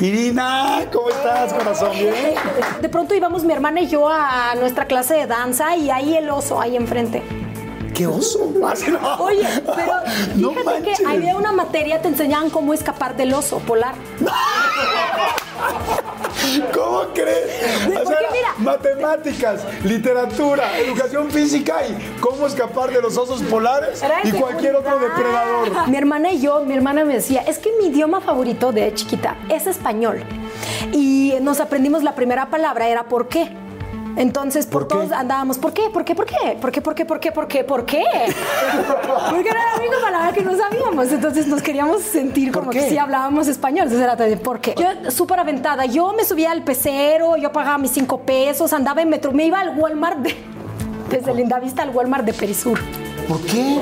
Irina, ¿cómo estás, corazón? ¿Bien? De pronto íbamos mi hermana y yo a nuestra clase de danza y ahí el oso, ahí enfrente. ¿Qué oso? Oye, pero fíjate que había una materia, te enseñaban cómo escapar del oso polar. ¿Cómo crees? O sea, matemáticas, literatura, educación física y cómo escapar de los osos polares y cualquier otro depredador. Mi hermana y yo, mi hermana me decía, es que mi idioma favorito de chiquita es español. Y nos aprendimos la primera palabra, era ¿por qué? Entonces, por, todos andábamos, ¿por qué? ¿Por qué? ¿Por qué? ¿Por qué? ¿Por qué? ¿Por qué? ¿Por qué? ¿Por qué? Porque era la única palabra que no sabíamos. Entonces nos queríamos sentir como que sí hablábamos español. Entonces era de ¿por qué? Yo súper aventada. Yo me subía al pecero, yo pagaba mis cinco pesos, andaba en metro, me iba al Walmart de, desde Lindavista al Walmart de Perisur. ¿Por qué?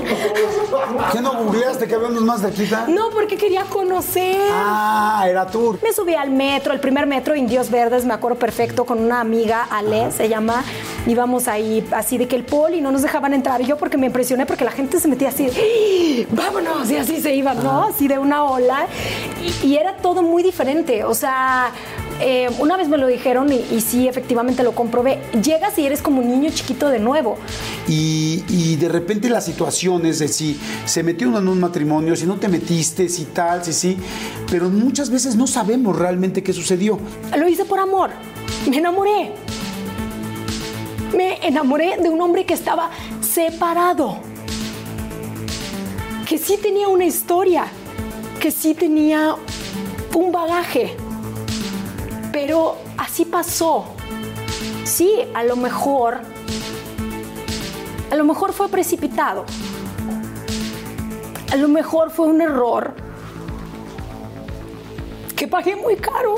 ¿Qué no googleaste que había unos más de aquí? No, porque quería conocer. Ah, era tour. Me subí al metro, el primer metro Indios Verdes, me acuerdo perfecto, con una amiga, Ale, se llama. Íbamos ahí así de que el poli no nos dejaban entrar. Y yo porque me impresioné porque la gente se metía así, ¡Ah! vámonos, y así se iban, ¿no? Así de una ola. y era todo muy diferente. O sea, eh, una vez me lo dijeron y, sí, efectivamente lo comprobé. Llegas y eres como un niño chiquito de nuevo. Y, de repente las situaciones de si se metió uno en un matrimonio, si no te metiste, si tal, si sí, pero muchas veces no sabemos realmente qué sucedió. Lo hice por amor. Me enamoré. Me enamoré de un hombre que estaba separado. Que sí tenía una historia. Que sí tenía un bagaje pero así pasó. Sí, a lo mejor, a lo mejor fue precipitado. A lo mejor fue un error que pagué muy caro.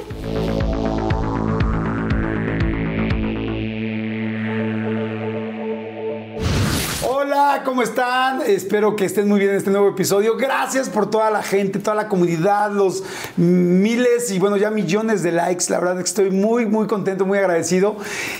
Hola, ¿cómo están? Espero que estén muy bien en este nuevo episodio. Gracias por toda la gente, toda la comunidad, los miles y bueno, ya millones de likes. La verdad es que estoy muy, muy contento, muy agradecido.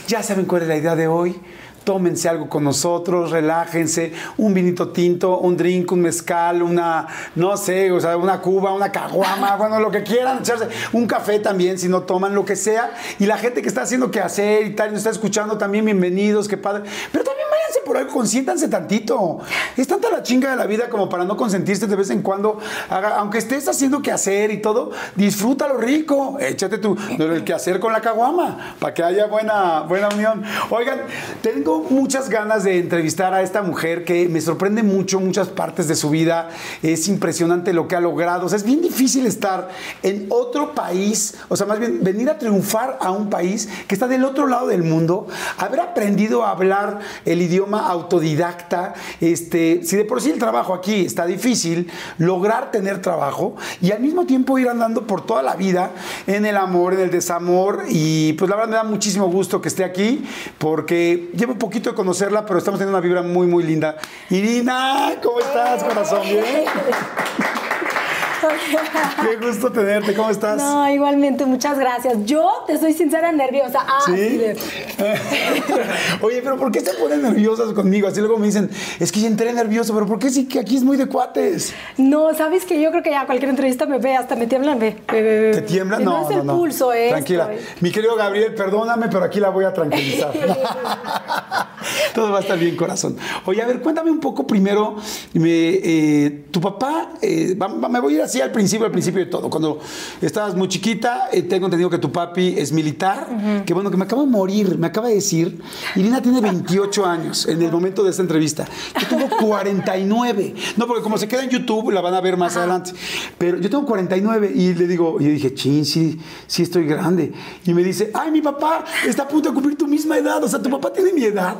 Ya saben cuál es la idea de hoy tómense algo con nosotros, relájense, un vinito tinto, un drink, un mezcal, una, no sé, o sea, una cuba, una caguama, bueno, lo que quieran, echarse un café también, si no toman, lo que sea. Y la gente que está haciendo que hacer y tal, y nos está escuchando también, bienvenidos, qué padre. Pero también váyanse por algo, consiéntanse tantito. Es tanta la chinga de la vida como para no consentirse de vez en cuando. aunque estés haciendo que hacer y todo, disfrútalo rico. Échate tu, el que hacer con la caguama, para que haya buena, buena unión. Oigan, tengo muchas ganas de entrevistar a esta mujer que me sorprende mucho muchas partes de su vida. Es impresionante lo que ha logrado. O sea, es bien difícil estar en otro país, o sea, más bien venir a triunfar a un país que está del otro lado del mundo, haber aprendido a hablar el idioma autodidacta, este, si de por sí el trabajo aquí está difícil, lograr tener trabajo y al mismo tiempo ir andando por toda la vida en el amor, en el desamor y pues la verdad me da muchísimo gusto que esté aquí porque llevo poquito de conocerla, pero estamos teniendo una vibra muy, muy linda. Irina, ¿cómo estás, corazón? ¿Bien? Qué gusto tenerte, ¿cómo estás? No, igualmente, muchas gracias. Yo te soy sincera nerviosa. Ah, ¿Sí? Oye, pero ¿por qué se ponen nerviosas conmigo? Así luego me dicen, es que ya entré nervioso, pero ¿por qué sí que aquí es muy de cuates? No, sabes que yo creo que ya cualquier entrevista me ve, hasta me tiemblan, ve. ¿Te tiemblan? No, no, es el pulso, ¿eh? Tranquila. Mi querido Gabriel, perdóname, pero aquí la voy a tranquilizar. Todo va a estar bien, corazón. Oye, a ver, cuéntame un poco primero, me, eh, tu papá, eh, me voy a ir así al principio, al principio de todo. Cuando estabas muy chiquita, eh, tengo entendido que tu papi es militar, que bueno, que me acaba de morir, me acaba de decir, Irina tiene 28 años en el momento de esta entrevista. Yo tengo 49. No, porque como se queda en YouTube, la van a ver más adelante. Pero yo tengo 49 y le digo, y yo dije, chin, sí, sí estoy grande. Y me dice, ay, mi papá está a punto de cumplir tu misma edad, o sea, tu papá tiene mi edad.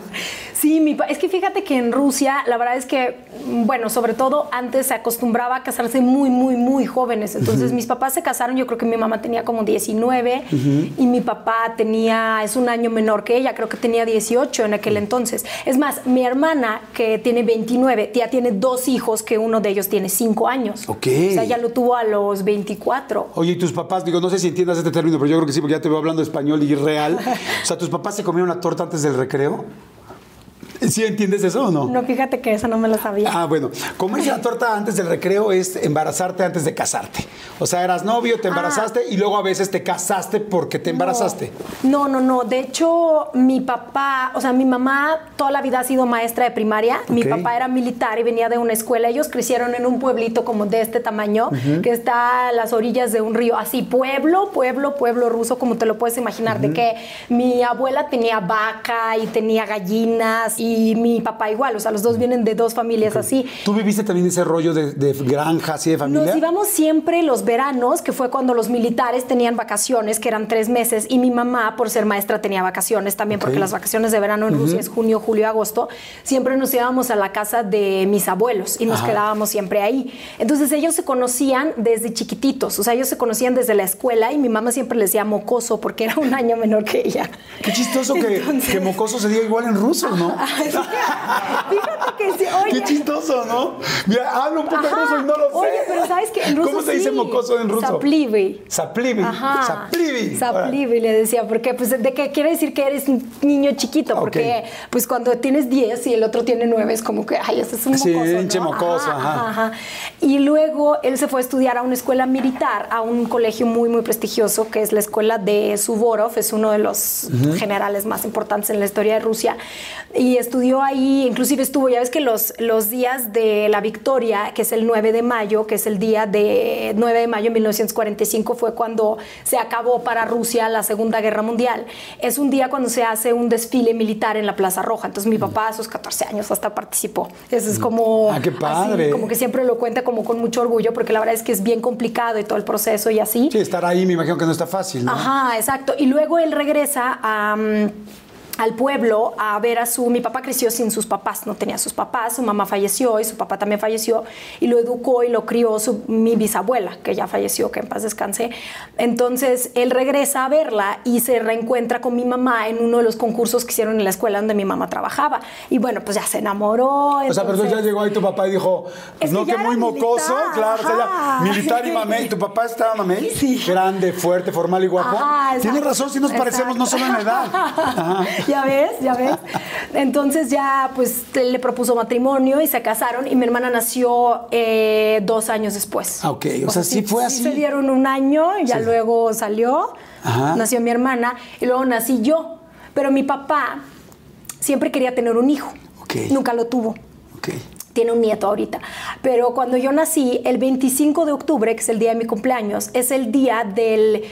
Sí, mi es que fíjate que en Rusia, la verdad es que, bueno, sobre todo antes se acostumbraba a casarse muy, muy, muy jóvenes. Entonces, mis papás se casaron, yo creo que mi mamá tenía como 19 y mi papá tenía, es un año menor que ella, creo que tenía 18 en aquel entonces. Es más, mi hermana, que tiene 29, ya tiene dos hijos, que uno de ellos tiene 5 años. Ok. O sea, ya lo tuvo a los 24. Oye, ¿y tus papás? Digo, no sé si entiendas este término, pero yo creo que sí, porque ya te veo hablando español y real. O sea, ¿tus papás se comieron la torta antes del recreo? ¿Sí entiendes eso o no? No, fíjate que eso no me lo sabía. Ah, bueno. Comerse la torta antes del recreo es embarazarte antes de casarte. O sea, eras novio, te embarazaste y luego a veces te casaste porque te embarazaste. No, no, no. De hecho, mi papá, o sea, mi mamá toda la vida ha sido maestra de primaria. Mi papá era militar y venía de una escuela. Ellos crecieron en un pueblito como de este tamaño, que está a las orillas de un río. Así, pueblo, pueblo, pueblo ruso, como te lo puedes imaginar. De que mi abuela tenía vaca y tenía gallinas y mi papá igual. O sea, los dos vienen de dos familias así. ¿Tú viviste también ese rollo de, de granja, así de familia? Nos íbamos siempre los veranos, que fue cuando los militares tenían vacaciones, que eran tres meses, y mi mamá, por ser maestra, tenía vacaciones también, porque las vacaciones de verano en Rusia es junio, julio, agosto. Siempre nos íbamos a la casa de mis abuelos y nos Ajá. quedábamos siempre ahí. Entonces ellos se conocían desde chiquititos, o sea, ellos se conocían desde la escuela y mi mamá siempre les decía mocoso porque era un año menor que ella. Qué chistoso que, Entonces- que mocoso se diga igual en ruso, ¿no? Fíjate que sí, oye. Qué chistoso, ¿no? Mira, hablo un poco Ajá. ruso y no lo sé. Oye, pero ¿sabes qué? En ruso ¿Cómo se dice sí. mocoso en ruso? Saplivi. Saplivi. Ajá. Saplivi. Saplivi le decía, porque pues de que quiere decir que eres un niño chiquito, porque pues cuando tienes 10 y el otro tiene 9 es como que, ay, ese es un Sí, mocoso. pinche ¿no? mocoso, ajá. Y luego él se fue a estudiar a una escuela militar, a un colegio muy, muy prestigioso, que es la escuela de Suvorov, es uno de los generales más importantes en la historia de Rusia. Y estudió ahí, inclusive estuvo, ya ves que los, los días de la victoria, que es el 9 de mayo, que es el día de 9 de mayo de 1945, fue cuando se acabó para Rusia la Segunda Guerra Mundial. Es un día cuando se hace un desfile militar en la Plaza Roja. Entonces mi papá a sus 14 años hasta participó. Eso es como... Ah, qué así, padre. como que siempre lo cuenta como con mucho orgullo, porque la verdad es que es bien complicado y todo el proceso y así. Sí, estar ahí me imagino que no está fácil, ¿no? Ajá, exacto. Y luego él regresa a, mm, al pueblo a ver a su... Mi papá creció sin sus papás, no tenía sus papás, su mamá falleció y su papá también falleció y lo educó y lo crió su, mi bisabuela, que ya falleció, que en paz descanse. Entonces él regresa a verla y se reencuentra con mi mamá en uno de los concursos que hicieron en la escuela donde mi mamá trabajaba. Y bueno, pues ya se enamoró. O sea, pero tú ya entonces- llegó ahí tu papá y dijo, Es no, que muy mocoso, militar, claro, o sea, ya, militar y mamey. ¿Tu papá estaba mamey? Sí. Grande, fuerte, formal y guapo. Ajá, Tienes razón, sí nos parecemos no solo en edad. Ajá. ya ves, ya ves. Entonces ya pues él le propuso matrimonio y se casaron y mi hermana nació eh, dos años después. Ah, ok, o sea, sí fue así. se dieron un año y ya Sí. luego salió, Ajá. nació mi hermana y luego nací yo. Pero mi papá siempre quería tener un hijo. Ok. Nunca lo tuvo Ok. tiene un nieto ahorita. Pero cuando yo nací, el 25 de octubre, que es el día de mi cumpleaños, es el día del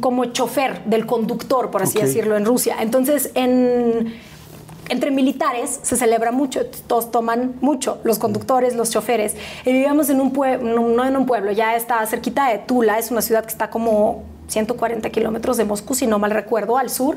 como chofer, del conductor, por así decirlo, en Rusia. Entonces, en, entre militares se celebra mucho, todos toman mucho, los conductores, los choferes. Y vivíamos en un pueblo, no en un pueblo, ya está cerquita de Tula, es una ciudad que está como 140 kilómetros de Moscú, si no mal recuerdo, al sur.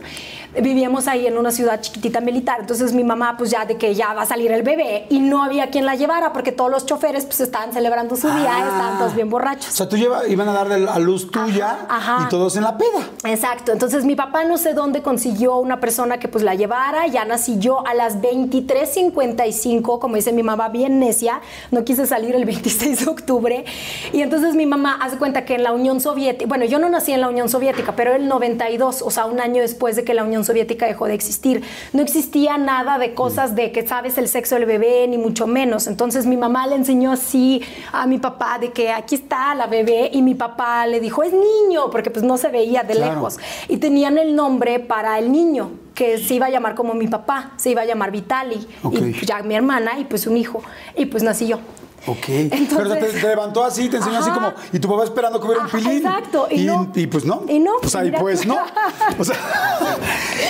Vivíamos ahí en una ciudad chiquitita militar. Entonces mi mamá, pues ya de que ya va a salir el bebé y no había quien la llevara porque todos los choferes pues estaban celebrando su día, Ah. estaban todos bien O borrachos. sea, tú lleva, iban a darle a luz tuya ajá. y todos en la peda. Exacto, entonces mi papá no sé dónde consiguió una persona que pues la llevara, ya nací yo a las 23.55, como dice mi mamá, bien necia, no quise salir el 26 de octubre, y entonces mi mamá hace cuenta que en la Unión Soviética, bueno, yo no nací en la Unión Soviética, pero el 92, o sea, un año después de que la Unión Soviética dejó de existir, no existía nada de cosas de que sabes el sexo del bebé, ni mucho menos, entonces mi mamá le enseñó así a mi papá de que aquí está la bebé, y mi papá le dijo, es niño, porque pues no se veía de Claro. lejos. Y tenían el nombre para el niño que se iba a llamar como mi papá, se iba a llamar Vitali. Y pues, ya mi hermana y pues un hijo. Y pues nací yo. Ok. Entonces- Pero te, te levantó así, te enseñó así como. Y tu papá esperando que hubiera un pilín. exacto, y no. y pues no. Y no, O sea, y pues no. O sea,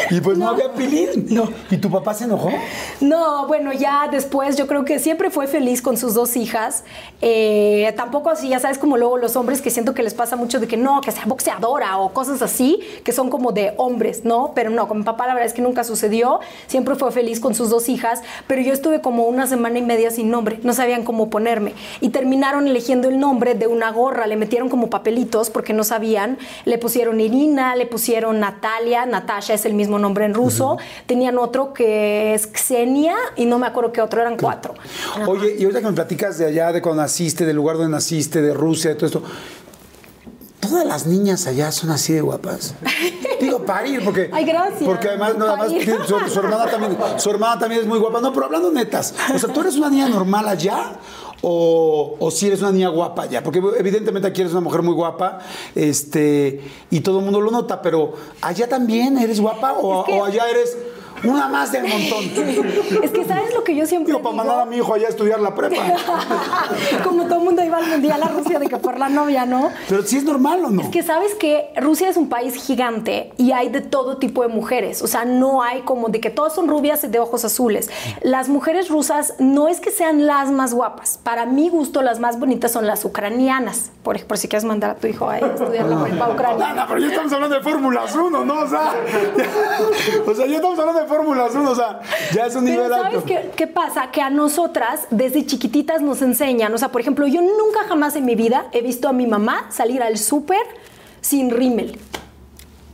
y pues no, No. había pilín. No. ¿Y tu papá se enojó? No, bueno, ya después yo creo que siempre fue feliz con sus dos hijas. Eh, tampoco así, ya sabes, como luego los hombres que siento que les pasa mucho de que no, que sea boxeadora o cosas así, que son como de hombres, ¿no? Pero no, con mi papá la verdad es que nunca sucedió. Siempre fue feliz con sus dos hijas, pero yo estuve como una semana y media sin nombre, no sabían cómo ponerme. Y terminaron eligiendo el nombre de una gorra, le metieron como papelitos porque no sabían. Le pusieron Irina, le pusieron Natalia, Natasha es el mismo nombre en ruso. Tenían otro que es Xenia y no me acuerdo qué otro, eran cuatro. Oye, y ahorita que me platicas de allá, de cuando naciste, del lugar donde naciste, de Rusia, de todo esto. todas las niñas allá son así de guapas. Digo, parir, porque. Ay, gracias. Porque además, no, además Parir. tiene- su, su hermana también, su hermana también es muy guapa. No, pero hablando netas. O sea, ¿tú eres una niña normal allá? O, o si eres una niña guapa allá, porque evidentemente aquí eres una mujer muy guapa, este, y todo el mundo lo nota, pero allá también eres guapa o, Es que- o allá eres una más del montón. Es que sabes lo que yo siempre Digo, para mandar a mi hijo allá a estudiar la prepa. Como todo el mundo iba al mundial a Rusia de que por la novia, ¿no? Pero si es normal o no. Es que sabes que Rusia es un país gigante y hay de todo tipo de mujeres. O sea, no hay como de que todas son rubias y de ojos azules. Las mujeres rusas no es que sean las más guapas. Para mi gusto, las más bonitas son las ucranianas. Por, por si quieres mandar a tu hijo a estudiar la prepa ucraniana. no, pero ya estamos hablando de Fórmulas 1, ¿no? O sea, o sea, ya estamos hablando de Fórmulas 1, o sea, ya es un Pero nivel ¿sabes alto. qué, qué pasa? Que a nosotras desde chiquititas nos enseñan, o sea, por ejemplo, yo nunca jamás en mi vida he visto a mi mamá salir al súper sin rímel.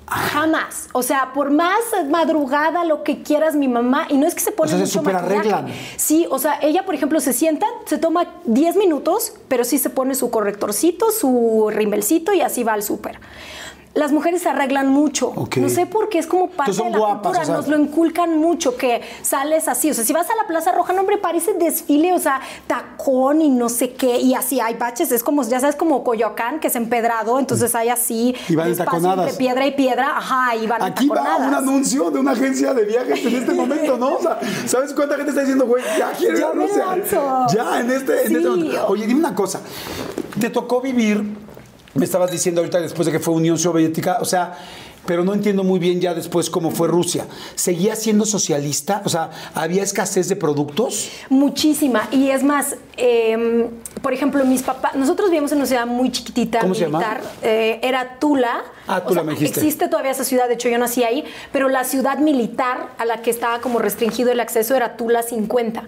Jamás. O sea, por más madrugada, lo que quieras, mi mamá, y no es que se pone sea, se mucho superarreglan. maquillaje. Sí, o sea, ella, por ejemplo, se sienta, se toma 10 minutos, pero sí se pone su correctorcito, su rimelcito y así va al súper. Las mujeres se arreglan mucho. No sé por qué es como parte son de la guapas, cultura. o sea. Nos lo inculcan mucho que sales así. O sea, si vas a la Plaza Roja, no, hombre, parece desfile, o sea, tacón y no sé qué. Y así hay baches. Es como, ya sabes, como Coyoacán, que es empedrado. Entonces hay así. Y van entaconadas. entre piedra y piedra. Ajá, y van Aquí va un anuncio de una agencia de viajes en este momento, ¿no? O sea, ¿sabes cuánta gente está diciendo, güey, ya quiero Ya me lanzo. Ya, en este, en Sí. este momento. Oye, dime una cosa. ¿Te tocó vivir? Me estabas diciendo ahorita después de que fue Unión Soviética, o sea, pero no entiendo muy bien ya después cómo fue Rusia. ¿Seguía siendo socialista? O sea, ¿había escasez de productos? Muchísima. Y es más, eh, por ejemplo, mis papás, nosotros vivimos en una ciudad muy chiquitita, ¿Cómo se militar. llama? eh, era Tula. Ah, O Tula sea, me dijiste. Existe todavía esa ciudad, de hecho yo nací ahí, pero la ciudad militar a la que estaba como restringido el acceso era Tula 50.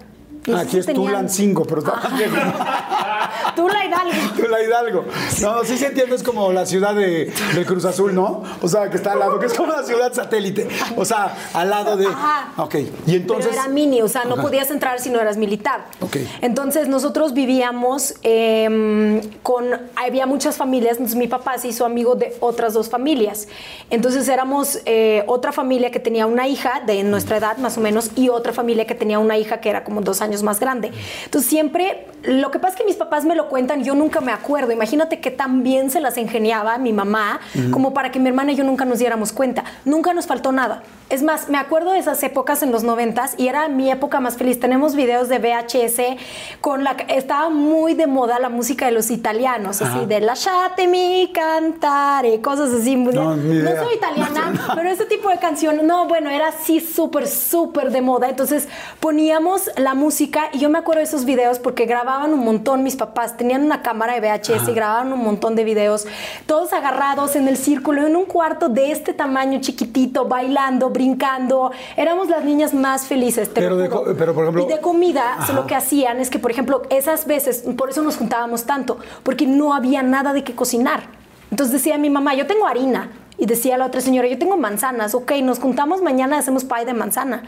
Ah, Aquí es tenían- Tulan 5, pero está más lejos. Tula Hidalgo. Tula Hidalgo. No, sí se entiende, es como la ciudad de, del Cruz Azul, ¿no? O sea, que está al lado, que es como la ciudad satélite. O sea, al lado de. Ajá. Ok. Y entonces. Pero era mini, o sea, no Ajá. podías entrar si no eras militar. Ok. Entonces nosotros vivíamos eh, con, había muchas familias, entonces mi papá se hizo amigo de otras dos familias. Entonces éramos eh, otra familia que tenía una hija de nuestra edad más o menos y otra familia que tenía una hija que era como dos años más grande. Entonces siempre, lo que pasa es que mis papás me lo cuentan, yo nunca me acuerdo. Imagínate que tan bien se las ingeniaba mi mamá como para que mi hermana y yo nunca nos diéramos cuenta. Nunca nos faltó nada. Es más, me acuerdo de esas épocas en los noventas y era mi época más feliz. Tenemos videos de VHS con la estaba muy de moda la música de los italianos, así Ajá. de lasciatemi cantare, cosas así. No, idea. soy italiana, pero ese tipo de canción, no, bueno, era así súper, súper de moda. Entonces poníamos la música y yo me acuerdo de esos videos porque grababan un montón mis papás, tenían una cámara de VHS y grababan un montón de videos, todos agarrados en el círculo, en un cuarto de este tamaño chiquitito, bailando, brincando. Éramos las niñas más felices. te Pero de pero, por ejemplo- Y de comida, Ajá. lo que hacían es que, por ejemplo, esas veces, por eso nos juntábamos tanto, porque no había nada de qué cocinar. Entonces decía mi mamá, yo tengo harina. Y decía la otra señora, yo tengo manzanas. Ok, nos juntamos mañana, hacemos pie de manzana.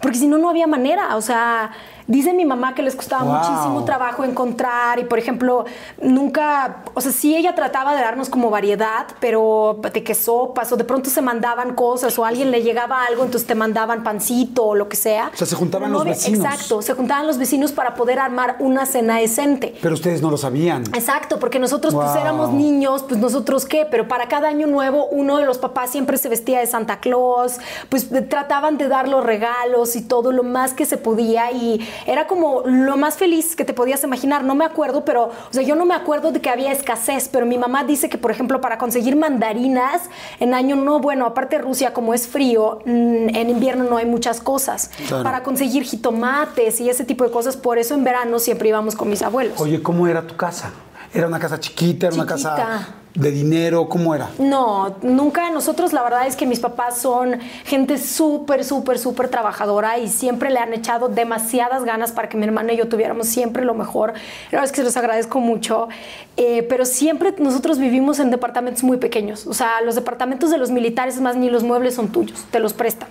Porque si no, no había manera. O sea, dice mi mamá que les costaba Wow. muchísimo trabajo encontrar. Y, por ejemplo, nunca... O sea, sí ella trataba de darnos como variedad, pero de que sopas o de pronto se mandaban cosas o a alguien le llegaba algo, entonces te mandaban pancito o lo que sea. O sea, se juntaban no los vecinos. Exacto, se juntaban los vecinos para poder armar una cena decente. Pero ustedes no lo sabían. Exacto, porque nosotros pues éramos niños, pues nosotros qué, pero para cada año nuevo uno de los papás siempre se vestía de Santa Claus, pues trataban de dar los regalos y todo lo más que se podía y era como lo más feliz que te podías imaginar, no me acuerdo, pero o sea, yo no me acuerdo de que había escasez, pero mi mamá dice que por ejemplo para conseguir mandarinas en año no, bueno, aparte Rusia como es frío, mm, en invierno no hay muchas cosas. Claro. Para conseguir jitomates y ese tipo de cosas, por eso en verano siempre íbamos con mis abuelos. Oye, ¿cómo era tu casa? ¿Era una casa chiquita? ¿Era una casa de dinero? ¿Cómo era? No, nunca. Nosotros la verdad es que mis papás son gente súper, súper, súper trabajadora y siempre le han echado demasiadas ganas para que mi hermana y yo tuviéramos siempre lo mejor. La verdad es que se los agradezco mucho. Eh, pero siempre nosotros vivimos en departamentos muy pequeños. O sea, los departamentos de los militares, es más, ni los muebles son tuyos, te los prestan.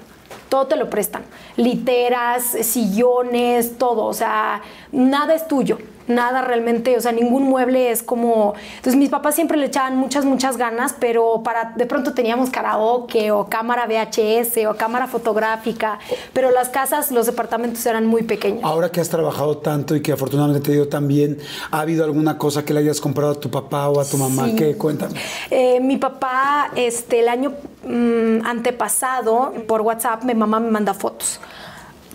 Todo te lo prestan. Literas, sillones, todo. O sea, nada es tuyo. Nada realmente, o sea, ningún mueble es como... Entonces mis papás siempre le echaban muchas, muchas ganas, pero para de pronto teníamos karaoke o cámara VHS o cámara fotográfica, pero las casas, los departamentos eran muy pequeños. Ahora que has trabajado tanto y que afortunadamente te dio tan bien, ¿ha habido alguna cosa que le hayas comprado a tu papá o a tu mamá? Sí. ¿Qué? Cuéntame. Eh, mi papá, este, el año mm, antepasado, por WhatsApp, mi mamá me manda fotos.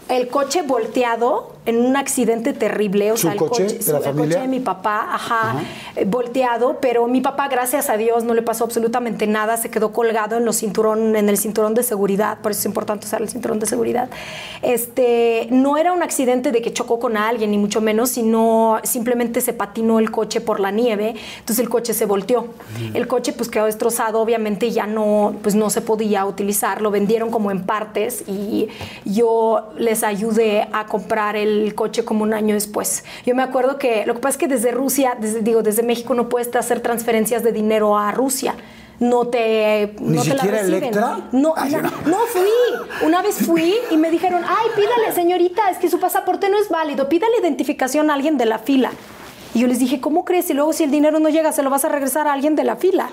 El coche volteado en un accidente terrible, o ¿Su sea, el coche coche, de la el familia? coche de mi papá, ajá, eh, volteado, pero mi papá, gracias a Dios, no le pasó absolutamente nada, se quedó colgado en los cinturón, en el cinturón de seguridad, por eso es importante usar el cinturón de seguridad. Este, no era un accidente de que chocó con alguien, ni mucho menos, sino simplemente se patinó el coche por la nieve, entonces el coche se volteó. El coche pues quedó destrozado, obviamente ya no, pues no se podía utilizar, lo vendieron como en partes y yo les ayudé a comprar el coche como un año después. Yo me acuerdo que lo que pasa es que desde Rusia, desde, digo, desde México no puedes hacer transferencias de dinero a Rusia. No te, ¿Ni no te la siquiera reciben. Electra? No, Ay, no. no fui. Una vez fui y me dijeron, ay, pídale, señorita, es que su pasaporte no es válido, pídale identificación a alguien de la fila. Y yo les dije, ¿cómo crees? Y luego si el dinero no llega, se lo vas a regresar a alguien de la fila.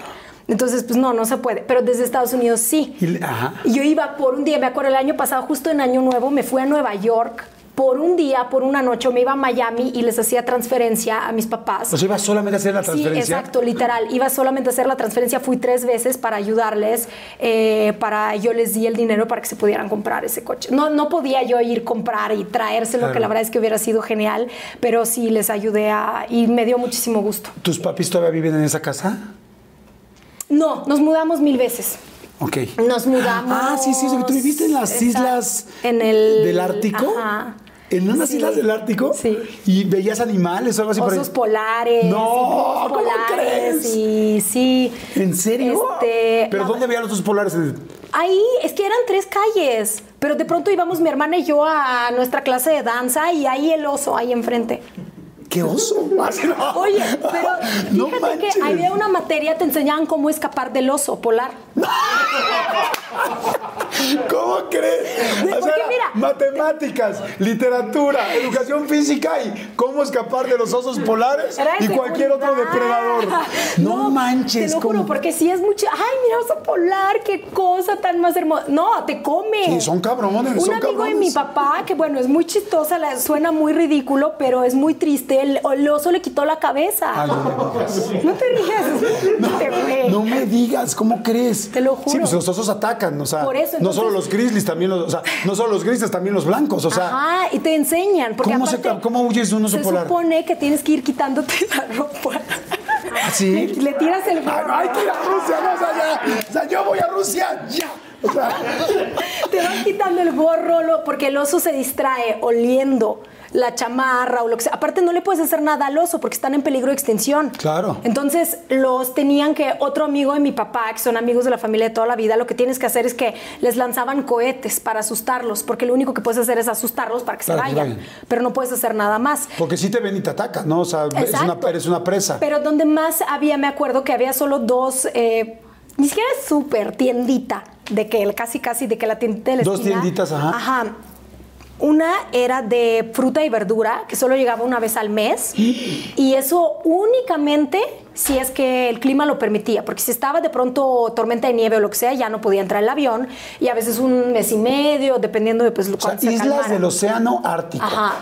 Entonces, pues no, no se puede. Pero desde Estados Unidos sí. Y le- ajá. Y yo iba por un día, me acuerdo el año pasado, justo en Año Nuevo, me fui a Nueva York por un día, por una noche, me iba a Miami y les hacía transferencia a mis papás. O sea, ibas solamente a hacer la Sí, transferencia. exacto, literal. Iba solamente a hacer la transferencia, fui tres veces para ayudarles, eh, para yo les di el dinero para que se pudieran comprar ese coche. No, no podía yo ir comprar y traérselo, Claro. que la verdad es que hubiera sido genial, pero sí les ayudé a, y me dio muchísimo gusto. ¿Tus papis todavía viven en esa casa? No, nos mudamos mil veces. Ok. Nos mudamos. Ah, sí, sí, tú viviste en las Exacto. islas En el- del Ártico. Ajá. ¿En unas Sí. islas del Ártico? Sí. ¿Y veías animales o algo así por ahí? Osos polares. No, ¿cómo polares, crees? Y sí. ¿En serio? Este, ¿Pero dónde veían los osos polares? Ahí, es que eran tres calles, pero de pronto íbamos mi hermana y yo a nuestra clase de danza y ahí el oso, ahí enfrente. ¿Qué oso? No. Oye, pero No fíjate manches. que había una materia, te enseñaban cómo escapar del oso polar. ¿Cómo crees? ¿Por qué? Mira. matemáticas, literatura, educación física y cómo escapar de los osos polares y cualquier otro depredador. No, manches. Te lo juro, ¿cómo? porque si es mucho. Ay, mira, oso polar, qué cosa tan más hermosa. No, te come. Sí, son cabrones, Un son amigo de mi papá, que bueno, es muy chistosa, la- suena muy ridículo, pero es muy triste. El, el oso le quitó la cabeza. Ay, no. No te rías. No, te güey. No me digas, ¿cómo crees? Te lo juro. Sí, pues los osos atacan, o sea, Por eso, no entonces- solo los grizzlies, también los, o sea, no solo los grizzlies, también los blancos, o sea, Ajá, y te enseñan. Porque ¿Cómo se- cómo huyes de un oso se polar? supone que tienes que ir quitándote la ropa. ¿Ah, sí? Le, le tiras el Ay, no hay que ir a Rusia, no, o sea, ya, o sea, yo voy a Rusia, ya. O sea, Te vas quitando el gorro, porque el oso se distrae oliendo la chamarra o lo que sea. Aparte no le puedes hacer nada al oso porque están en peligro de extinción. Claro. Entonces los tenían que, otro amigo de mi papá, que son amigos de la familia de toda la vida, lo que tienes que hacer es que les lanzaban cohetes para asustarlos, porque lo único que puedes hacer es asustarlos para que se que vayan, pero no puedes hacer nada más. porque si te ven y te atacan, ¿no? O sea, es una, Exacto. eres una presa. Pero donde más había, me acuerdo que había solo dos, eh, ni siquiera súper tiendita, de que casi casi de que la tiendita de la Dos esquina- tienditas, ajá. Ajá. Una era de fruta y verdura, que solo llegaba una vez al mes. Y eso únicamente si es que el clima lo permitía, porque si estaba de pronto tormenta de nieve o lo que sea, ya no podía entrar el avión. Y a veces un mes y medio, dependiendo de pues, lo o sea, se islas calmara. del océano Ártico. Ajá.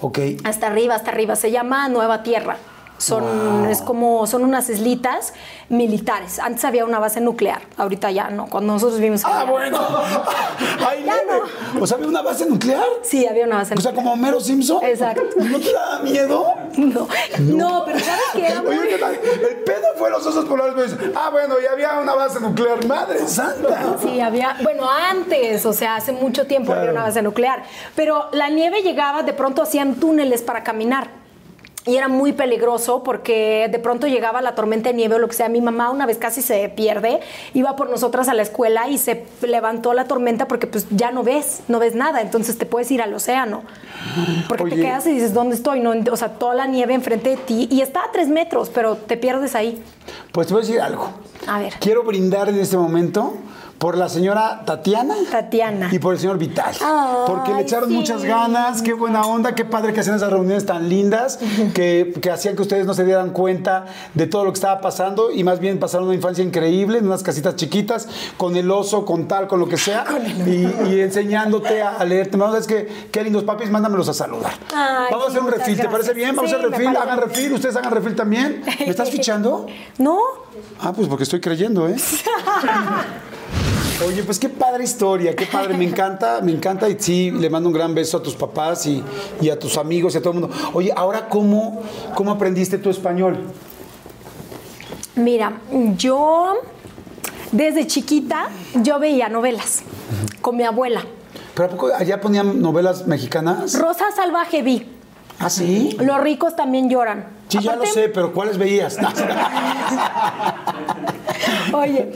Ok. Hasta arriba, hasta arriba. Se llama Nueva Tierra. Son, es como, son unas islitas militares. Antes había una base nuclear, ahorita ya no. Cuando nosotros vimos. Ah, bueno. Hay Ya nieve. O sea, ¿había una base nuclear? Sí, había una base O sea, nuclear. como Homero Simpson. Exacto. ¿No te da miedo? No, no, pero ¿sabes qué? Era muy- Oye, ¿qué tal? El pedo fue los osos polares. dicen, ah, bueno, y había una base nuclear. Madre santa. Sí, había, bueno, antes, o sea, hace mucho tiempo había una base nuclear, pero la nieve llegaba, de pronto hacían túneles para caminar. Y era muy peligroso porque de pronto llegaba la tormenta de nieve o lo que sea. Mi mamá una vez casi se pierde, iba por nosotras a la escuela y se levantó la tormenta porque pues ya no ves, no ves nada, entonces te puedes ir al océano. Porque te quedas y dices, ¿dónde estoy? No, o sea, toda la nieve enfrente de ti y está a tres metros, pero te pierdes ahí. Pues te voy a decir algo. A ver. Quiero brindar en este momento por la señora Tatiana. Tatiana. Y por el señor Vital. porque le echaron sí. muchas ganas, qué buena onda, qué padre que hacían esas reuniones tan lindas, que, que hacían que ustedes no se dieran cuenta de todo lo que estaba pasando y más bien pasaron una infancia increíble en unas casitas chiquitas, con el oso, con tal, con lo que sea, y, y enseñándote a, a leerte. Es que qué lindos papis, mándamelos a saludar. Ay, Vamos a hacer un refil, ¿te parece bien? Vamos a hacer refil, hagan refil, ustedes hagan refil también. ¿Me estás fichando? ¿No? Ah, pues porque estoy creyendo, ¿eh? Oye, pues qué padre historia, qué padre, me encanta, me encanta y sí, le mando un gran beso a tus papás y, y a tus amigos y a todo el mundo. Oye, ahora, ¿cómo, cómo aprendiste tu español? Mira, yo desde chiquita yo veía novelas con mi abuela. ¿Pero a poco allá ponían novelas mexicanas? Rosa Salvaje vi. ¿Ah, sí? Los ricos también lloran. Sí, ya lo sé, pero ¿cuáles veías? Oye,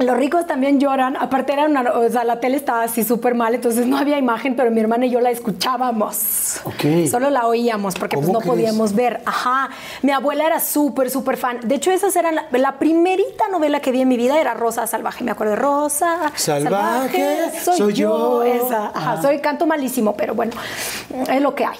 los ricos también lloran. Aparte era una, o sea, la tele estaba así súper mal, entonces no había imagen, pero mi hermana y yo la escuchábamos. Ok. Solo la oíamos porque pues ¿Cómo no crees? podíamos ver. Ajá. Mi abuela era súper, súper fan. De hecho, esas eran la, la primerita novela que vi en mi vida era Rosa Salvaje. Me acuerdo de Rosa Salvaje, soy yo. Esa. Ajá. Ah. Soy canto malísimo, pero bueno, es lo que hay.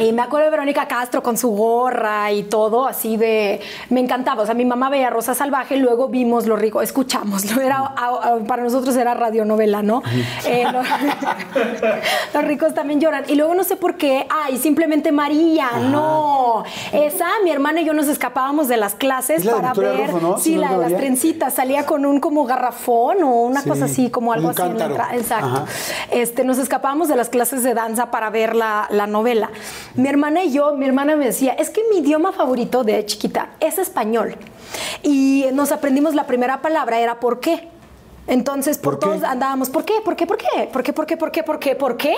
Y me acuerdo de Verónica Castro con su gorra y todo, así de... Me encantaba. O sea, mi mamá veía Rosa Salvaje, luego vimos Lo Rico, escuchamos. Era, a- a- para nosotros era radionovela, ¿no? Eh, lo- los ricos también lloran. Y luego no sé por qué, ay, simplemente María, no. Esa, mi hermana y yo nos escapábamos de las clases la para ver... Rufo, ¿no? Sí, Si no la de las trencitas. Salía con un como garrafón o una Sí, cosa así, como algo así en la. Exacto. Ajá. Este, nos escapábamos de las clases de danza para ver la, la novela. Mi hermana y yo, mi hermana me decía, es que mi idioma favorito de chiquita es español. Y nos aprendimos la primera palabra, era ¿por qué? Entonces, por, ¿Por qué? todos andábamos, ¿por qué? ¿Por qué? ¿Por qué? ¿Por qué? ¿Por qué? ¿Por qué? ¿Por qué? ¿Por qué?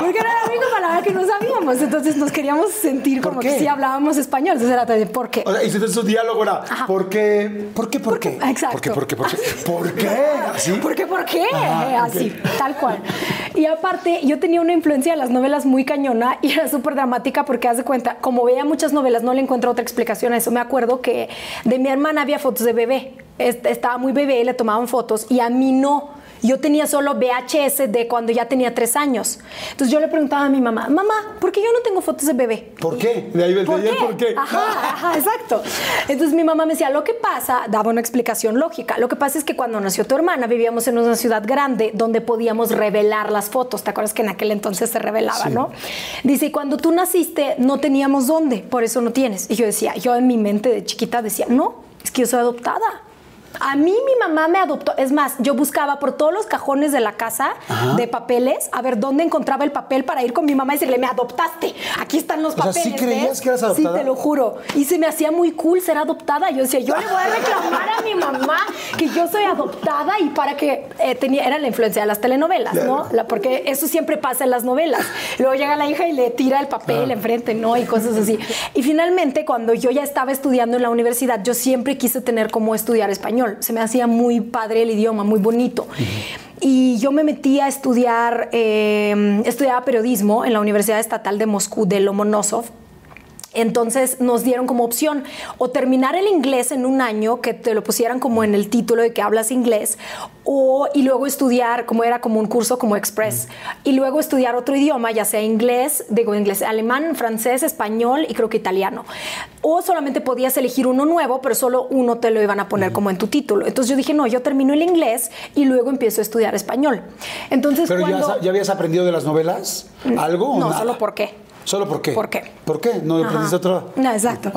Porque era la única palabra que no sabíamos. Entonces nos queríamos sentir ¿Por como qué? que sí hablábamos español. Entonces era de ¿por qué? O sea, y entonces su diálogo era, Ajá. ¿por qué? ¿Por qué? ¿Por qué? Exacto. ¿Por qué? ¿Por qué? ¿Por qué? ¿Por qué? ¿Así? ¿Por qué? ¿Por qué? Ajá. Así, tal cual. Y aparte, yo tenía una influencia de las novelas muy cañona y era súper dramática porque, haz de cuenta, como veía muchas novelas, no le encuentro otra explicación a eso. Me acuerdo que de mi hermana había fotos de bebé. Est- Estaba muy bebé, le tomaban fotos y a mí no. Yo tenía solo VHS de cuando ya tenía tres años. Entonces yo le preguntaba a mi mamá, mamá, ¿por qué yo no tengo fotos de bebé? ¿Por qué? De ahí de ¿Por qué? por qué. Ajá, ajá, exacto. Entonces mi mamá me decía, lo que pasa, daba una explicación lógica, lo que pasa es que cuando nació tu hermana vivíamos en una ciudad grande donde podíamos revelar las fotos, ¿te acuerdas que en aquel entonces se revelaba, Sí. no? Dice, y cuando tú naciste no teníamos dónde, por eso no tienes. Y yo decía, yo en mi mente de chiquita decía, no, es que yo soy adoptada. A mí mi mamá me adoptó. Es más, yo buscaba por todos los cajones de la casa Ajá. de papeles a ver dónde encontraba el papel para ir con mi mamá y decirle, me adoptaste. Aquí están los O sea, papeles. ¿sí creías ¿ves?". que eras adoptada? Sí, te lo juro. Y se me hacía muy cool ser adoptada. Yo decía, yo le voy a reclamar a mi mamá que yo soy adoptada y para que eh, tenía, era la influencia de las telenovelas, ¿no? La- porque eso siempre pasa en las novelas. Luego llega la hija y le tira el papel Claro. enfrente, ¿no? Y cosas así. Y finalmente, cuando yo ya estaba estudiando en la universidad, yo siempre quise tener como estudiar español. Se me hacía muy padre el idioma, muy bonito. Y yo me metí a estudiar, eh, estudiaba periodismo en la Universidad Estatal de Moscú de Lomonosov. Entonces nos dieron como opción o terminar el inglés en un año, que te lo pusieran como en el título de que hablas inglés, o y luego estudiar, como era como un curso como express, y luego estudiar otro idioma, ya sea inglés, digo inglés, alemán, francés, español y creo que italiano. O solamente podías elegir uno nuevo, pero solo uno te lo iban a poner como en tu título. Entonces yo dije, no, yo termino el inglés y luego empiezo a estudiar español. Entonces ¿Pero ya, cuando... ya habías aprendido de las novelas? ¿Algo o No, solo por qué. ¿Solo por qué? ¿Por qué? ¿Por qué? ¿No aprendiste Ajá. otro? No, exacto.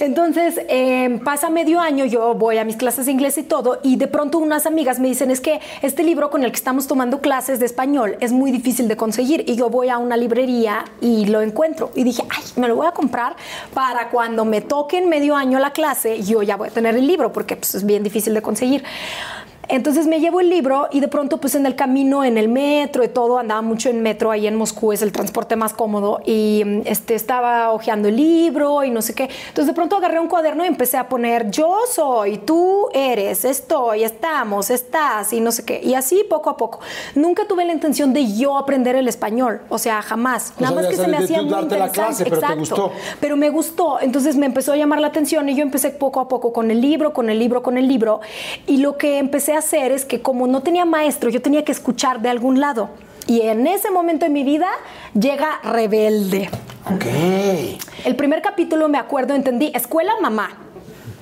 Entonces, eh, pasa medio año, yo voy a mis clases de inglés y todo, y de pronto unas amigas me dicen, es que este libro con el que estamos tomando clases de español es muy difícil de conseguir, y yo voy a una librería y lo encuentro. Y dije, ay, me lo voy a comprar para cuando me toque en medio año la clase, yo ya voy a tener el libro, porque pues, es bien difícil de conseguir. Entonces me llevo el libro y de pronto pues en el camino, en el metro y todo, andaba mucho en metro ahí en Moscú, es el transporte más cómodo y este, estaba hojeando el libro y no sé qué. Entonces de pronto agarré un cuaderno y empecé a poner yo soy, tú eres, estoy, estamos, estás y no sé qué. Y así poco a poco. Nunca tuve la intención de yo aprender el español, o sea, jamás. O Nada sea, más que se me hacía muy darte la interesante. clase, pero te Exacto. gustó. Pero me gustó, entonces me empezó a llamar la atención y yo empecé poco a poco con el libro, con el libro, con el libro. Y lo que empecé a hacer es que como no tenía maestro, yo tenía que escuchar de algún lado. Y en ese momento de mi vida llega Rebelde. Ok. El primer capítulo, me acuerdo, entendí, escuela mamá.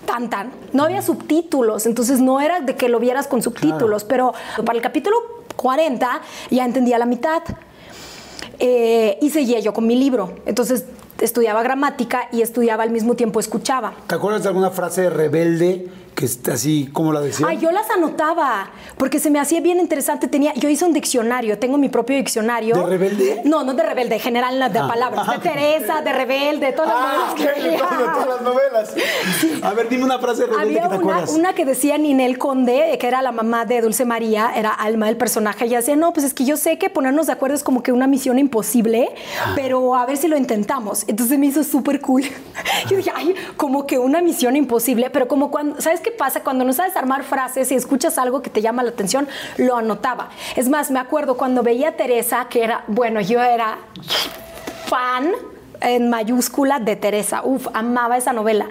Tan, tan. No había subtítulos, entonces no era de que lo vieras con subtítulos, pero para el capítulo 40 ya entendía la mitad. Eh, y seguía yo con mi libro. Entonces estudiaba gramática y estudiaba al mismo tiempo escuchaba. ¿Te acuerdas de alguna frase de rebelde que así como la decía? Ay, yo las anotaba porque se me hacía bien interesante. Tenía, yo hice un diccionario, tengo mi propio diccionario. ¿De rebelde? No, no de rebelde, en general de Ah. palabras. De Teresa, de rebelde, todas las Ah, novelas que todas, las novelas. A ver, dime una frase de rebelde Había que te una, acuerdas. una que decía Ninel Conde, que era la mamá de Dulce María, era Alma el personaje, y ella decía, no, pues es que yo sé que ponernos de acuerdo es como que una misión imposible, Ah. pero a ver si lo intentamos. Entonces me hizo súper cool. Yo dije, ay, como que una misión imposible, pero como cuando, ¿sabes qué pasa? Cuando no sabes armar frases y escuchas algo que te llama la atención, lo anotaba. Es más, me acuerdo cuando veía a Teresa, que era, bueno, yo era fan en mayúscula de Teresa. Uf, amaba esa novela.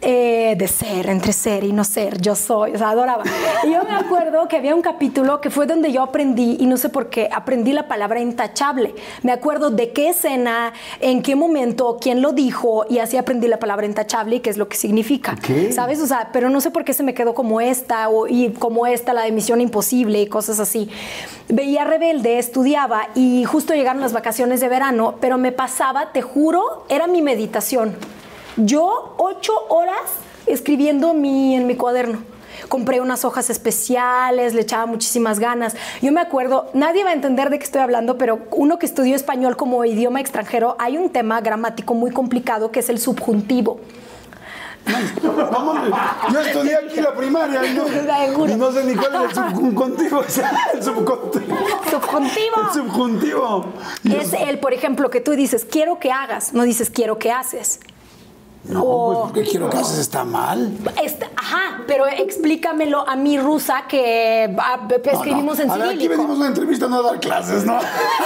Eh, de ser, entre ser y no ser, yo soy, o sea, adoraba. Y yo me acuerdo que había un capítulo que fue donde yo aprendí, y no sé por qué, aprendí la palabra intachable. Me acuerdo de qué escena, en qué momento, quién lo dijo, y así aprendí la palabra intachable y qué es lo que significa. Ok. ¿Sabes? O sea, pero no sé por qué se me quedó como esta, o, y como esta, la de Misión Imposible y cosas así. Veía Rebelde, estudiaba, y justo llegaron las vacaciones de verano, pero me pasaba, te juro, era mi meditación. Yo ocho horas escribiendo mi, en mi cuaderno. Compré unas hojas especiales, le echaba muchísimas ganas. Yo me acuerdo, nadie va a entender de qué estoy hablando, pero uno que estudió español como idioma extranjero, hay un tema gramático muy complicado que es el subjuntivo. Vámonos. Yo estudié aquí la primaria y no, y no sé ni cuál es el subjuntivo. o sea, El subjuntivo. Subjuntivo. El subjuntivo. Es el, por ejemplo, que tú dices, quiero que hagas, no dices, quiero que haces. No, pues porque quiero que haces está mal. Ajá, pero explícamelo a mí rusa que ah, pe- No, escribimos no. en ver, aquí cirílico. venimos a una entrevista, no a dar clases, ¿no?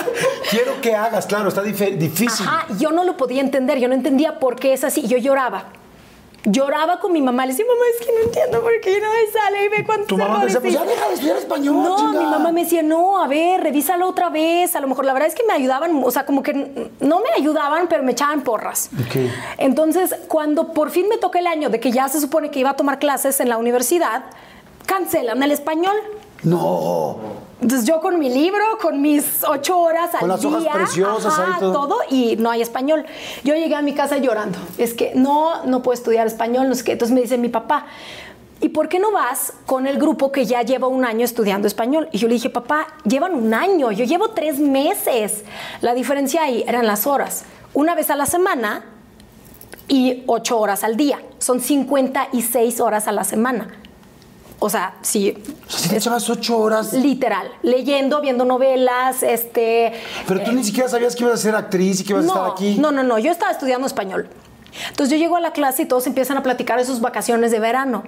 quiero que hagas, claro, está difícil. Ajá, yo no lo podía entender, yo no entendía por qué es así. Yo lloraba. Lloraba con mi mamá, le decía, mamá, es que no entiendo por qué no me sale y ve cuántos Tu mamá me decía, pues ya hice". deja de estudiar español, No, chinga. mi mamá me decía, no, a ver, revísalo otra vez. A lo mejor la verdad es que me ayudaban, o sea, como que no me ayudaban, pero me echaban porras. Entonces, cuando por fin me toca el año de que ya se supone que iba a tomar clases en la universidad, cancelan el español. No. Entonces yo con mi libro, con mis ocho horas al Con las hojas día, preciosas ajá, ahí, todo. todo, y no hay español. Yo llegué a mi casa llorando. Es que no, no puedo estudiar español, no sé qué. Entonces me dice mi papá, ¿y por qué no vas con el grupo que ya lleva un año estudiando español? Y yo le dije, papá, llevan un año, yo llevo tres meses. La diferencia ahí eran las horas. Una vez a la semana y ocho horas al día. Son 56 horas a la semana. O sea, sí, O sea, si te echabas ocho horas. Literal, leyendo, viendo novelas, este... Pero tú ni siquiera sabías que ibas a ser actriz y que ibas a estar No, aquí. no, no, no, yo estaba estudiando español. Entonces yo llego a la clase y todos empiezan a platicar de sus vacaciones de verano.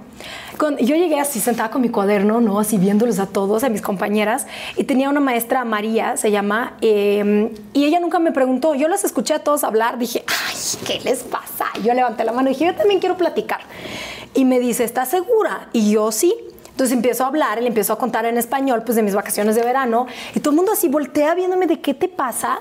Con- yo llegué así sentada con mi cuaderno, ¿no? Así viéndolos a todos, a mis compañeras. Y tenía una maestra, María, se llama, eh, y ella nunca me preguntó. Yo las escuché a todos hablar, dije, ay, ¿qué les pasa? Yo levanté la mano y dije, yo también quiero platicar. Y me dice, ¿estás segura? Y yo sí. Entonces empiezo a hablar, le empiezo a contar en español, pues de mis vacaciones de verano, y todo el mundo así voltea viéndome de qué te pasa,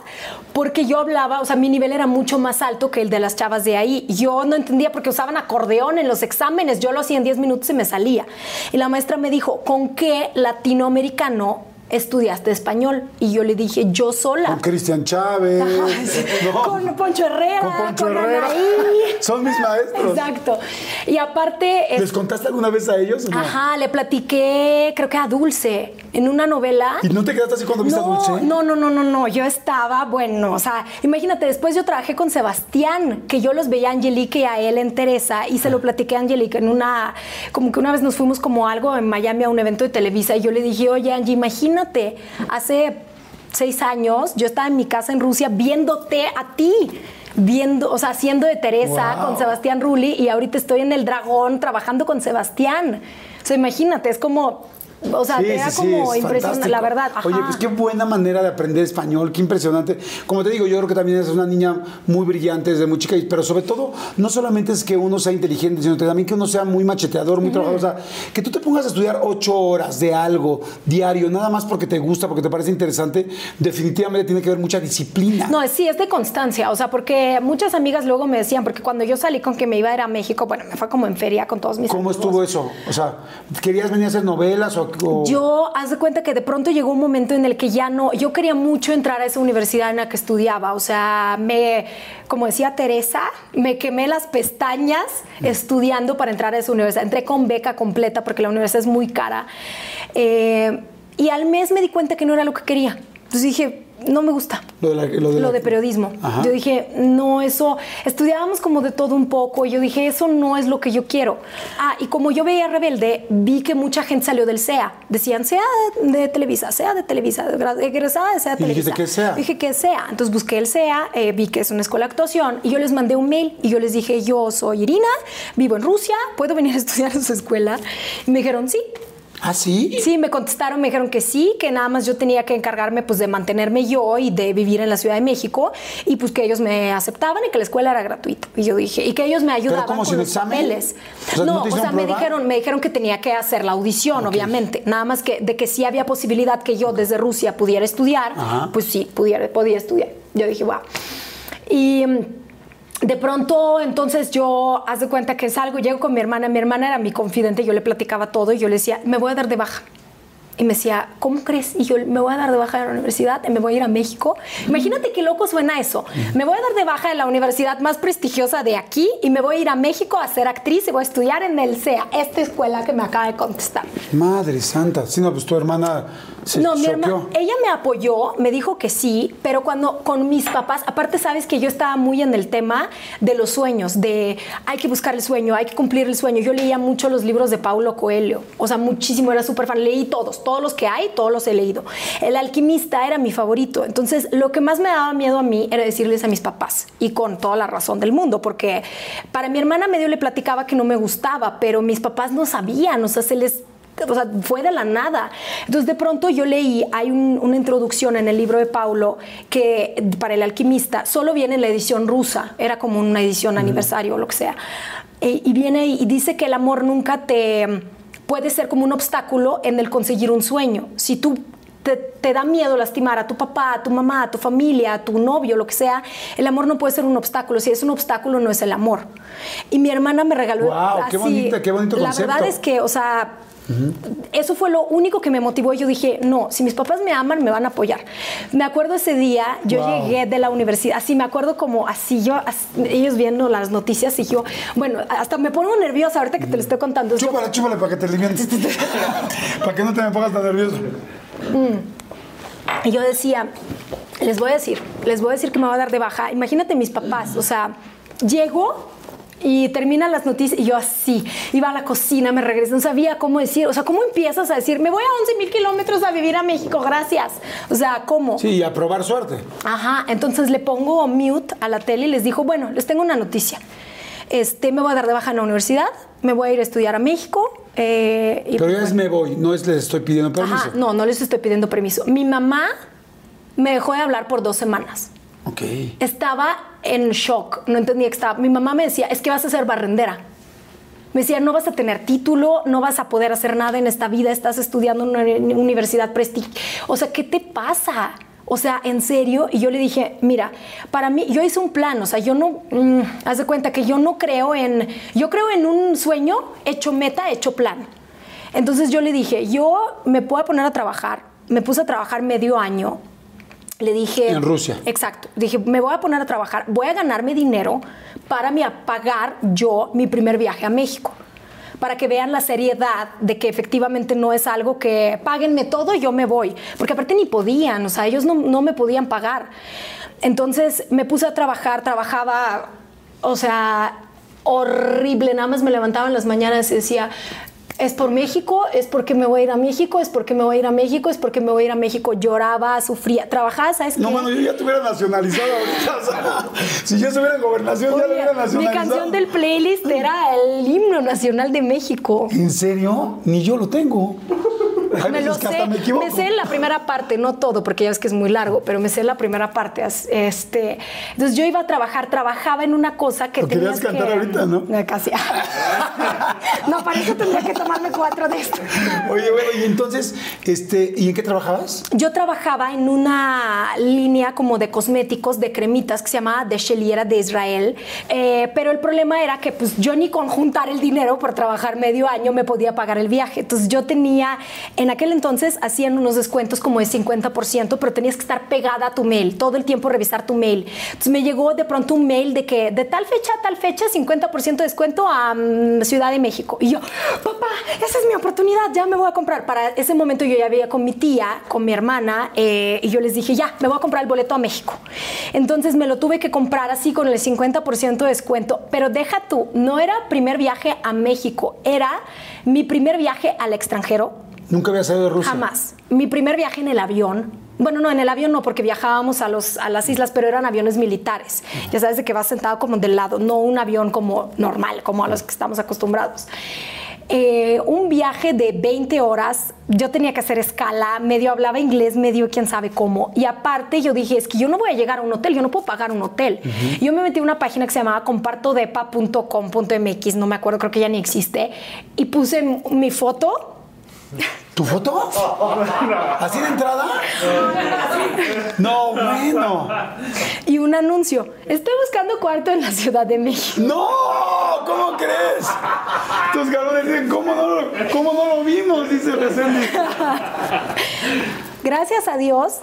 porque yo hablaba, o sea, mi nivel era mucho más alto que el de las chavas de ahí. Yo no entendía porque usaban acordeón en los exámenes, yo lo hacía en 10 minutos y me salía. Y la maestra me dijo, ¿con qué latinoamericano estudiaste español? Y yo le dije, yo sola. Con Cristian Chávez. ¿no? Con Poncho Herrera, Con Poncho con Herrera. Anaí. Son mis maestros. Exacto. Y aparte... ¿Les contaste alguna vez a ellos? no? Ajá, le platiqué, creo que a Dulce, en una novela. ¿Y no te quedaste así cuando viste no, a Dulce? No, no, no, no, no. Yo estaba, bueno, o sea, imagínate, después yo trabajé con Sebastián, que yo los veía a Angelique y a él en Teresa, y se lo platiqué a Angelique en una, como que una vez nos fuimos como algo en Miami a un evento de Televisa, y yo le dije, oye, Angie, imagínate, hace seis años yo estaba en mi casa en Rusia viéndote a ti. Viendo, o sea, haciendo de Teresa Wow. con Sebastián Rulli y ahorita estoy en el Dragón trabajando con Sebastián. O sea, imagínate, es como O sea, era como impresionante, la verdad. Oye, pues qué buena manera de aprender español, qué impresionante. Como te digo, yo creo que también es una niña muy brillante desde muy chica, pero sobre todo, no solamente es que uno sea inteligente, sino también que uno sea muy macheteador, muy trabajador. O sea, que tú te pongas a estudiar ocho horas de algo diario, nada más porque te gusta, porque te parece interesante, definitivamente tiene que haber mucha disciplina. No, sí, es de constancia. O sea, porque muchas amigas luego me decían, porque cuando yo salí con que me iba a ir a México, bueno, me fue como en feria con todos mis ¿Cómo estuvo eso? O sea, ¿querías venir a hacer novelas o yo, haz de cuenta que de pronto llegó un momento en el que ya no, yo quería mucho entrar a esa universidad en la que estudiaba, o sea, me, como decía Teresa, me quemé las pestañas estudiando para entrar a esa universidad. Entré con beca completa porque la universidad es muy cara. Eh, y al mes me di cuenta que no era lo que quería. Entonces dije, no me gusta. Lo de, periodismo. Yo dije, no, eso, estudiábamos como de todo un poco. Y yo dije, eso no es lo que yo quiero. Ah, y como yo veía Rebelde, vi que mucha gente salió del SEA. Decían, SEA de, Televisa, SEA de Televisa, egresada de SEA de Televisa. ¿Y que SEA? Dije que SEA. Entonces busqué el SEA, eh, vi que es una escuela de actuación y yo les mandé un mail y yo les dije, yo soy Irina, vivo en Rusia, ¿puedo venir a estudiar en su escuela? Y me dijeron, sí. ¿Ah, sí? Sí, me contestaron, me dijeron que sí, que nada más yo tenía que encargarme pues de mantenerme yo y de vivir en la Ciudad de México y pues que ellos me aceptaban y que la escuela era gratuita. Y yo dije, y que ellos me ayudaban con los papeles. no, o sea, me dijeron, me dijeron que tenía que hacer la audición, obviamente. Nada más que de que sí había posibilidad que yo desde Rusia pudiera estudiar, pues sí, pudiera, podía estudiar. Yo dije, wow. Y de pronto, entonces yo, haz de cuenta que salgo, llego con mi hermana, mi hermana era mi confidente, yo le platicaba todo y yo le decía, me voy a dar de baja. Y me decía, ¿cómo crees? Y yo me voy a dar de baja de la universidad y me voy a ir a México. Imagínate qué loco suena eso. Me voy a dar de baja de la universidad más prestigiosa de aquí y me voy a ir a México a ser actriz y voy a estudiar en el CEA, esta escuela que me acaba de contestar. Madre santa. Sí, no, pues tu hermana no, mi hermana, ella me apoyó, me dijo que sí, pero cuando con mis papás, aparte sabes que yo estaba muy en el tema de los sueños, de hay que buscar el sueño, hay que cumplir el sueño. Yo leía mucho los libros de Paulo Coelho, o sea, muchísimo, era súper fan, leí todos, todos los que hay, todos los he leído. El alquimista era mi favorito, entonces lo que más me daba miedo a mí era decirles a mis papás, y con toda la razón del mundo, porque para mi hermana medio le platicaba que no me gustaba, pero mis papás no sabían, o sea, se les o sea, fue de la nada. Entonces, de pronto yo leí, hay una introducción en el libro de Paulo que para el alquimista solo viene en la edición rusa, era como una edición aniversario o lo que sea. E, y viene y dice que el amor nunca te puede ser como un obstáculo en el conseguir un sueño. Si tú te, da miedo lastimar a tu papá, a tu mamá, a tu familia, a tu novio, lo que sea, el amor no puede ser un obstáculo. Si es un obstáculo, no es el amor. Y mi hermana me regaló. ¡Wow! ¡Qué bonito, qué bonito La verdad es que, o sea, eso fue lo único que me motivó. Yo dije, no, si mis papás me aman, me van a apoyar. Me acuerdo ese día, yo llegué de la universidad, así me acuerdo como así, yo, ellos viendo las noticias y yo, bueno, hasta me pongo nerviosa ahorita que te lo estoy contando. Chúpale, chúpale para que te alivientes. para que no te me pongas tan nervioso. Y yo decía, les voy a decir, les voy a decir que me va a dar de baja. Imagínate mis papás, o sea, llego y terminan las noticias y yo así, iba a la cocina, me regresé, no sabía cómo decir, o sea, ¿cómo empiezas a decir, me voy a 11 mil kilómetros a vivir a México, gracias? O sea, ¿cómo? Sí, a probar suerte. Ajá, entonces le pongo mute a la tele y les dijo, bueno, les tengo una noticia. Este, me voy a dar de baja en la universidad, me voy a ir a estudiar a México. Eh, Pero ya es me voy, no es les estoy pidiendo permiso. Ajá, no, no les estoy pidiendo permiso. Mi mamá me dejó de hablar por dos semanas. Estaba en shock, no entendía que estaba. Mi mamá me decía, es que vas a ser barrendera. Me decía, no vas a tener título, no vas a poder hacer nada en esta vida, estás estudiando en una universidad prestigio. O sea, ¿qué te pasa? O sea, en serio, y yo le dije, mira, para mí, yo hice un plan, o sea, yo no, mm, haz de cuenta que yo no creo en, yo creo en un sueño hecho meta, hecho plan. Entonces yo le dije, yo me puedo poner a trabajar, me puse a trabajar medio año, le dije... En Rusia. Exacto. Dije, me voy a poner a trabajar, voy a ganarme dinero para me pagar yo mi primer viaje a México. Para que vean la seriedad de que efectivamente no es algo que páguenme todo y yo me voy. Porque aparte ni podían, o sea, ellos no, no me podían pagar. Entonces me puse a trabajar, trabajaba, o sea, horrible. Nada más me levantaba en las mañanas y decía, es por México, es porque me voy a ir a México, es porque me voy a ir a México, es porque me voy a ir a México. Lloraba, sufría, trabajaba, ¿sabes No, bueno, yo ya te hubiera nacionalizado ahorita. si yo estuviera en gobernación, ya lo hubiera nacionalizado. Mi canción del playlist era el himno nacional de México. ¿En serio? Ni yo lo tengo. Me lo sé. Me, me, sé la primera parte, no todo, porque ya ves que es muy largo, pero me sé la primera parte. Este, entonces yo iba a trabajar, trabajaba en una cosa que Lo querías cantar ahorita, ¿no? Casi. no, para eso tendría que tomarme cuatro de estos. Oye, bueno, y entonces, este, ¿y en qué trabajabas? Yo trabajaba en una línea como de cosméticos, de cremitas, que se llamaba De Cheliera de Israel. Eh, pero el problema era que pues yo ni con juntar el dinero por trabajar medio año me podía pagar el viaje. Entonces yo tenía, en aquel entonces hacían unos descuentos como de 50%, pero tenías que estar pegada a tu mail, todo el tiempo revisar tu mail. Entonces me llegó de pronto un mail de que de tal fecha a tal fecha 50% de descuento a mm, Ciudad de México. Y yo, papá, esa es mi oportunidad, ya me voy a comprar. Para ese momento yo ya había con mi tía, con mi hermana, eh, y yo les dije, ya, me voy a comprar el boleto a México. Entonces me lo tuve que comprar así con el 50% de descuento, pero deja tú, no era primer viaje a México, era mi primer viaje al extranjero. ¿Nunca había salido de Rusia? Jamás. Mi primer viaje en el avión. Bueno, no, en el avión no, porque viajábamos a, los, a las islas, pero eran aviones militares. Ya sabes de que vas sentado como del lado, no un avión como normal, como a los que estamos acostumbrados. Eh, un viaje de 20 horas, yo tenía que hacer escala, medio hablaba inglés, medio quién sabe cómo. Y aparte yo dije, es que yo no voy a llegar a un hotel, yo no puedo pagar un hotel. Yo me metí en una página que se llamaba compartodepa.com.mx, no me acuerdo, creo que ya ni existe, y puse mi foto ¿Tu foto? ¿Así de entrada? No, bueno. Y un anuncio. Estoy buscando cuarto en la Ciudad de México. ¡No! ¿Cómo crees? Tus cabrones dicen, ¿cómo no lo, cómo no lo vimos? Dice Reséndiz. Gracias a Dios,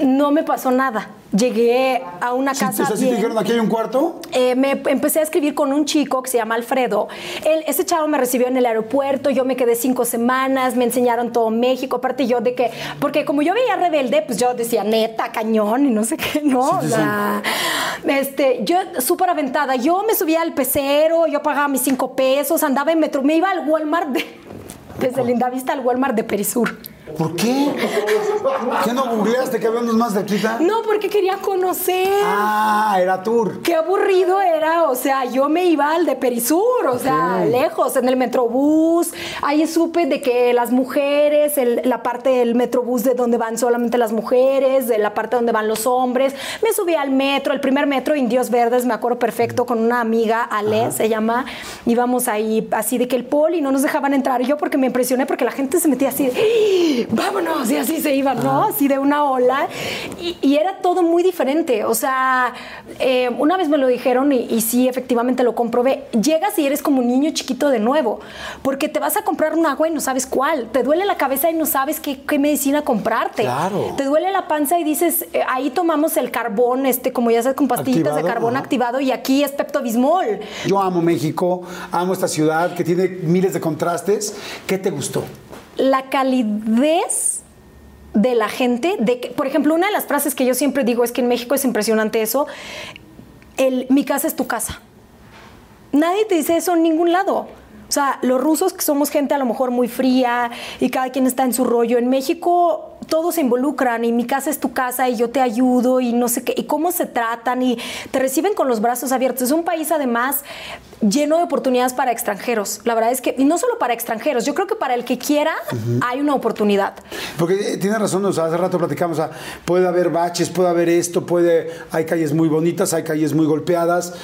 no me pasó nada. Llegué a una casa. ¿Sí, te dijeron aquí hay un cuarto? Eh, me empecé a escribir con un chico que se llama Alfredo. Él, ese chavo me recibió en el aeropuerto, yo me quedé cinco semanas, me enseñaron todo México. Aparte, yo de que, porque como yo veía rebelde, pues yo decía neta, cañón y no sé qué, no. este, yo súper aventada. Yo me subía al pecero, yo pagaba mis cinco pesos, andaba en metro, me iba al Walmart de, desde Lindavista al Walmart de Perisur. ¿Por qué? ¿Qué no googleaste que había unos más de aquí? No, porque quería conocer. Ah, era tour. Qué aburrido era, o sea, yo me iba al de Perisur, o sea, lejos, en el Metrobús. Ahí supe de que las mujeres, la parte del Metrobús de donde van solamente las mujeres, de la parte donde van los hombres. Me subí al metro, el primer metro, Indios Verdes, me acuerdo perfecto, con una amiga, Ale, se llama. Íbamos ahí así de que el poli no nos dejaban entrar. Yo porque me impresioné, porque la gente se metía así vámonos, y así se iban, ¿no? Así de una ola. Y, era todo muy diferente. O sea, eh, una vez me lo dijeron y, sí, efectivamente lo comprobé. Llegas y eres como un niño chiquito de nuevo, porque te vas a comprar un agua y no sabes cuál. Te duele la cabeza y no sabes qué, medicina comprarte. Claro. Te duele la panza y dices, eh, ahí tomamos el carbón, este, como ya sabes, con pastillitas de carbón activado y aquí es Pepto Bismol. Yo amo México, amo esta ciudad que tiene miles de contrastes. ¿Qué te gustó? La calidez de la gente, de que, por ejemplo, una de las frases que yo siempre digo es que en México es impresionante eso, el mi casa es tu casa. Nadie te dice eso en ningún lado. O sea, los rusos que somos gente a lo mejor muy fría y cada quien está en su rollo. En México todos se involucran y mi casa es tu casa y yo te ayudo y no sé qué, y cómo se tratan y te reciben con los brazos abiertos. Es un país además lleno de oportunidades para extranjeros. La verdad es que, y no solo para extranjeros, yo creo que para el que quiera hay una oportunidad. Porque eh, tiene razón, o sea, hace rato platicamos, o sea, puede haber baches, puede haber esto, puede, hay calles muy bonitas, hay calles muy golpeadas,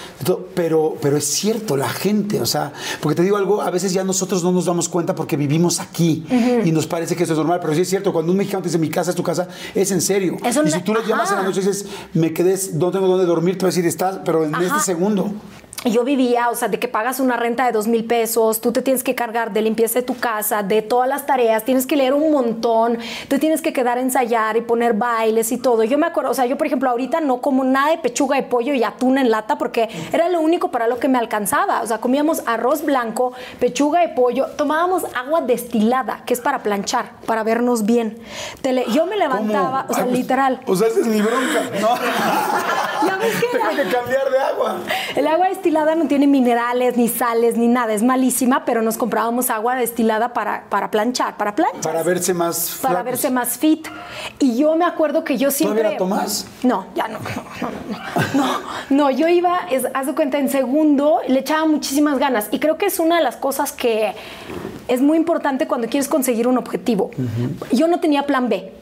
pero, pero es cierto, la gente, o sea, porque te digo algo, a veces ya nosotros no nos damos cuenta porque vivimos aquí y nos parece que eso es normal, pero sí es cierto, cuando un mexicano te dice mi casa es tu casa, es en serio. y si tú le llamas en la noche y dices, me quedé, no tengo dónde dormir, te vas a decir, estás, pero en este segundo yo vivía, o sea, de que pagas una renta de dos mil pesos, tú te tienes que cargar de limpieza de tu casa, de todas las tareas, tienes que leer un montón, te tienes que quedar a ensayar y poner bailes y todo. Yo me acuerdo, o sea, yo por ejemplo ahorita no como nada de pechuga de pollo y atún en lata porque era lo único para lo que me alcanzaba. O sea, comíamos arroz blanco, pechuga de pollo, tomábamos agua destilada, que es para planchar, para vernos bien. yo me levantaba, o sea, literal. O sea, esa es mi bronca. No. ¿Ya ves que Tengo que cambiar de agua. El agua destilada destilada no tiene minerales, ni sales, ni nada. Es malísima, pero nos comprábamos agua destilada para, para planchar, para planchar. Para verse más Para verse más fit. Y yo me acuerdo que yo siempre... ¿Todavía la tomas? No, ya no. No, no, no. no yo iba, haz de cuenta, en segundo, le echaba muchísimas ganas. Y creo que es una de las cosas que es muy importante cuando quieres conseguir un objetivo. Yo no tenía plan B.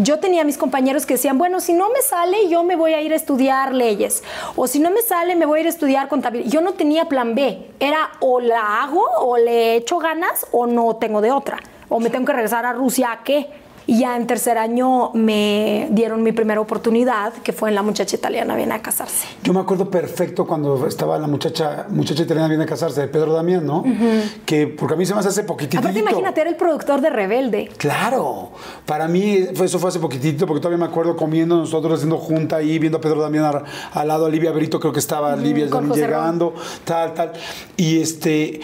Yo tenía mis compañeros que decían, bueno, si no me sale, yo me voy a ir a estudiar leyes. O si no me sale, me voy a ir a estudiar contabilidad. Yo no tenía plan B. Era o la hago, o le echo ganas, o no tengo de otra. O me tengo que regresar a Rusia, ¿a qué? Y ya en tercer año me dieron mi primera oportunidad, que fue en La Muchacha Italiana Viene a Casarse. Yo me acuerdo perfecto cuando estaba la muchacha, muchacha italiana Viene a Casarse, de Pedro Damián, ¿no? Que, porque a mí se me hace poquitito. Aparte, imagínate, era el productor de Rebelde. Claro. Para mí eso fue hace poquitito, porque todavía me acuerdo comiendo nosotros, haciendo junta ahí, viendo a Pedro Damián al, lado, a Livia Brito, creo que estaba Livia también llegando, tal, tal. Y este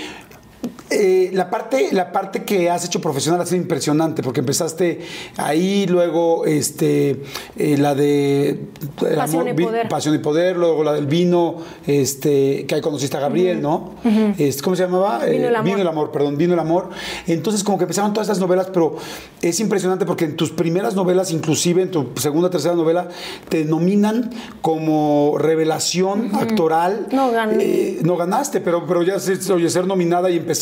eh, la, parte, la parte que has hecho profesional ha sido impresionante, porque empezaste ahí, luego este, eh, la de Pasión, y poder. Pasión y Poder, luego la del vino, este, que ahí conociste a Gabriel, ¿no? Este, ¿Cómo se llamaba? Vino el, eh, vino el amor. perdón, Vino el amor. Entonces, como que empezaron todas estas novelas, pero es impresionante porque en tus primeras novelas, inclusive en tu segunda, tercera novela, te nominan como revelación actoral. No gané. no ganaste, pero, pero ya oye, ser nominada y empezar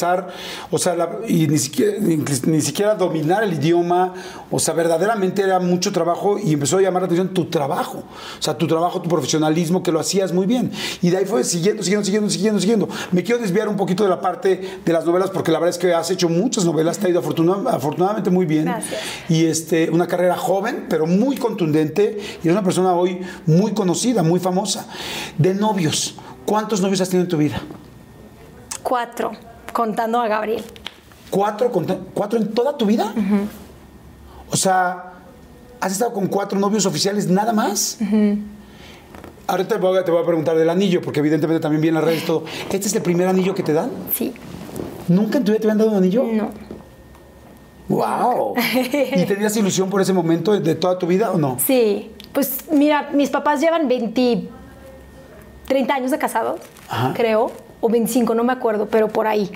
o sea, y ni siquiera, ni, siquiera dominar el idioma, o sea, verdaderamente era mucho trabajo y empezó a llamar la atención tu trabajo, o sea, tu trabajo, tu profesionalismo, que lo hacías muy bien. Y de ahí fue siguiendo, siguiendo, siguiendo, siguiendo, siguiendo. Me quiero desviar un poquito de la parte de las novelas, porque la verdad es que has hecho muchas novelas, te ha ido afortunadamente muy bien. Gracias. Y este, una carrera joven, pero muy contundente, y es una persona hoy muy conocida, muy famosa. De novios, ¿cuántos novios has tenido en tu vida? Cuatro contando a Gabriel. ¿Cuatro, cuatro en toda tu vida? O sea, ¿has estado con cuatro novios oficiales nada más? Ahorita te voy, a, te voy, a, preguntar del anillo, porque evidentemente también viene las redes todo. ¿Este es el primer anillo que te dan? Sí. ¿Nunca en tu vida te habían dado un anillo? No. ¡Wow! ¿Y tenías ilusión por ese momento de toda tu vida o no? Sí. Pues mira, mis papás llevan 20, 30 años de casados, creo o 25, no me acuerdo, pero por ahí.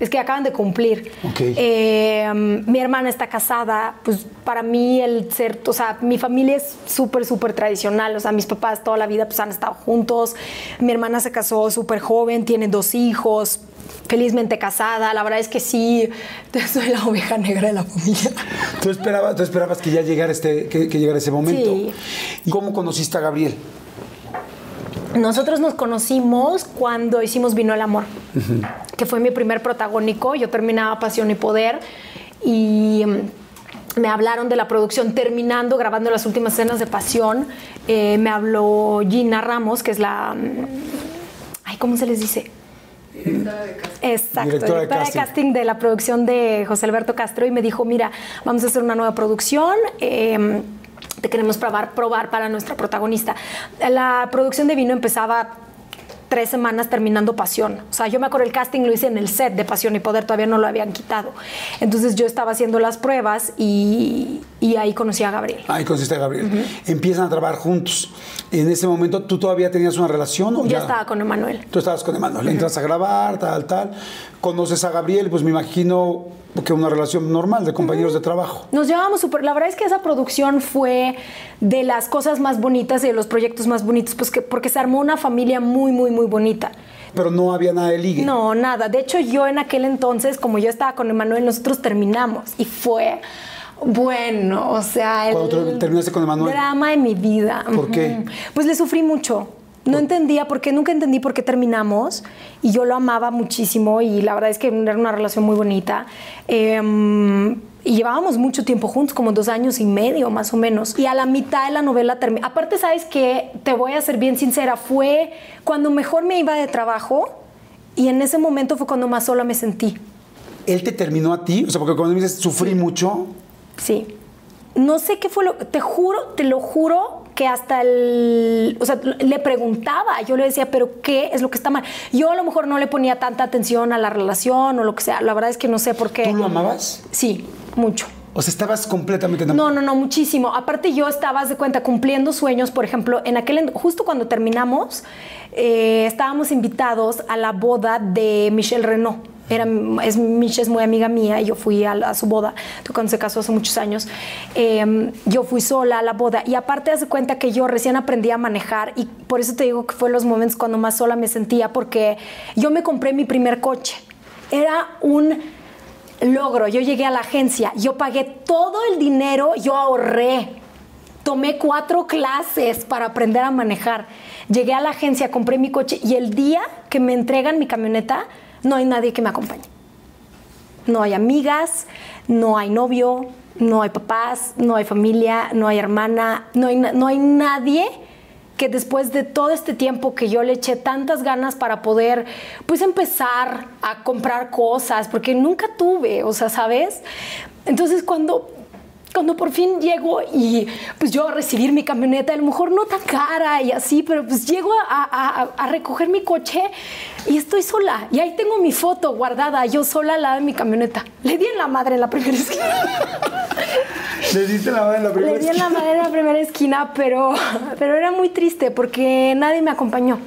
Es que acaban de cumplir. Eh, mi hermana está casada, pues para mí el ser, o sea, mi familia es súper, súper tradicional, o sea, mis papás toda la vida pues han estado juntos, mi hermana se casó súper joven, tiene dos hijos, felizmente casada, la verdad es que sí, soy la oveja negra de la familia. ¿Tú esperabas, tú esperabas que ya llegara, este, que, que llegara ese momento? Sí. ¿Y cómo conociste a Gabriel? Nosotros nos conocimos cuando hicimos Vino el Amor, que fue mi primer protagónico. Yo terminaba Pasión y Poder y mm, me hablaron de la producción terminando, grabando las últimas escenas de Pasión. Eh, me habló Gina Ramos, que es la... Mm, ay, ¿cómo se les dice? Directora de casting. Exacto, directora, de, casting. de, la producción de José Alberto Castro y me dijo, mira, vamos a hacer una nueva producción. Eh, te queremos probar, probar para nuestra protagonista. La producción de vino empezaba tres semanas terminando Pasión. O sea, yo me acuerdo el casting lo hice en el set de Pasión y Poder, todavía no lo habían quitado. Entonces yo estaba haciendo las pruebas y, ahí conocí a Gabriel. Ahí conociste a Gabriel. Empiezan a trabajar juntos. En ese momento, ¿tú todavía tenías una relación? O yo estaba con Emanuel. Tú estabas con Emanuel. Entras a grabar, tal, tal. Conoces a Gabriel, pues me imagino que una relación normal de compañeros de trabajo. Nos llevábamos súper. La verdad es que esa producción fue de las cosas más bonitas y de los proyectos más bonitos, pues que, porque se armó una familia muy, muy, muy bonita. Pero no había nada de ligue. No, nada. De hecho, yo en aquel entonces, como yo estaba con Emanuel, nosotros terminamos y fue. Bueno, o sea, el Cuando terminaste con Emanuel. drama de mi vida. ¿Por qué? Pues le sufrí mucho. No entendía por qué, nunca entendí por qué terminamos y yo lo amaba muchísimo y la verdad es que era una relación muy bonita. Em, y llevábamos mucho tiempo juntos, como dos años y medio más o menos. Y a la mitad de la novela terminó. Aparte, ¿sabes qué? Te voy a ser bien sincera, fue cuando mejor me iba de trabajo y en ese momento fue cuando más sola me sentí. ¿Él te terminó a ti? O sea, porque cuando me dices sufrí mucho. Sí. No sé qué fue lo. Te juro, te lo juro que hasta el, o sea, le preguntaba, yo le decía, pero ¿qué es lo que está mal? Yo a lo mejor no le ponía tanta atención a la relación o lo que sea, la verdad es que no sé por qué. ¿Tú lo amabas? Sí, mucho. O sea, estabas completamente enamorada. No, no, no, muchísimo. Aparte yo estaba, de cuenta, cumpliendo sueños, por ejemplo, en aquel, justo cuando terminamos, eh, estábamos invitados a la boda de Michelle Renault era, es, Miche es muy amiga mía y yo fui a, su boda, cuando se casó hace muchos años. Em, yo fui sola a la boda y aparte hace cuenta que yo recién aprendí a manejar y por eso te digo que fue los momentos cuando más sola me sentía porque yo me compré mi primer coche. Era un logro, yo llegué a la agencia, yo pagué todo el dinero, yo ahorré, tomé cuatro clases para aprender a manejar, llegué a la agencia, compré mi coche y el día que me entregan mi camioneta, no hay nadie que me acompañe. No hay amigas, no hay novio, no hay papás, no hay familia, no hay hermana, no hay, no hay nadie que después de todo este tiempo que yo le eché tantas ganas para poder pues empezar a comprar cosas, porque nunca tuve, o sea, ¿sabes? Entonces cuando cuando por fin llego y pues yo a recibir mi camioneta, a lo mejor no tan cara y así, pero pues llego a, a, recoger mi coche y estoy sola. Y ahí tengo mi foto guardada, yo sola al lado de mi camioneta. Le di en la madre en la primera esquina. Le diste la madre en la primera esquina. Le di en la madre en la primera esquina, pero, pero era muy triste porque nadie me acompañó.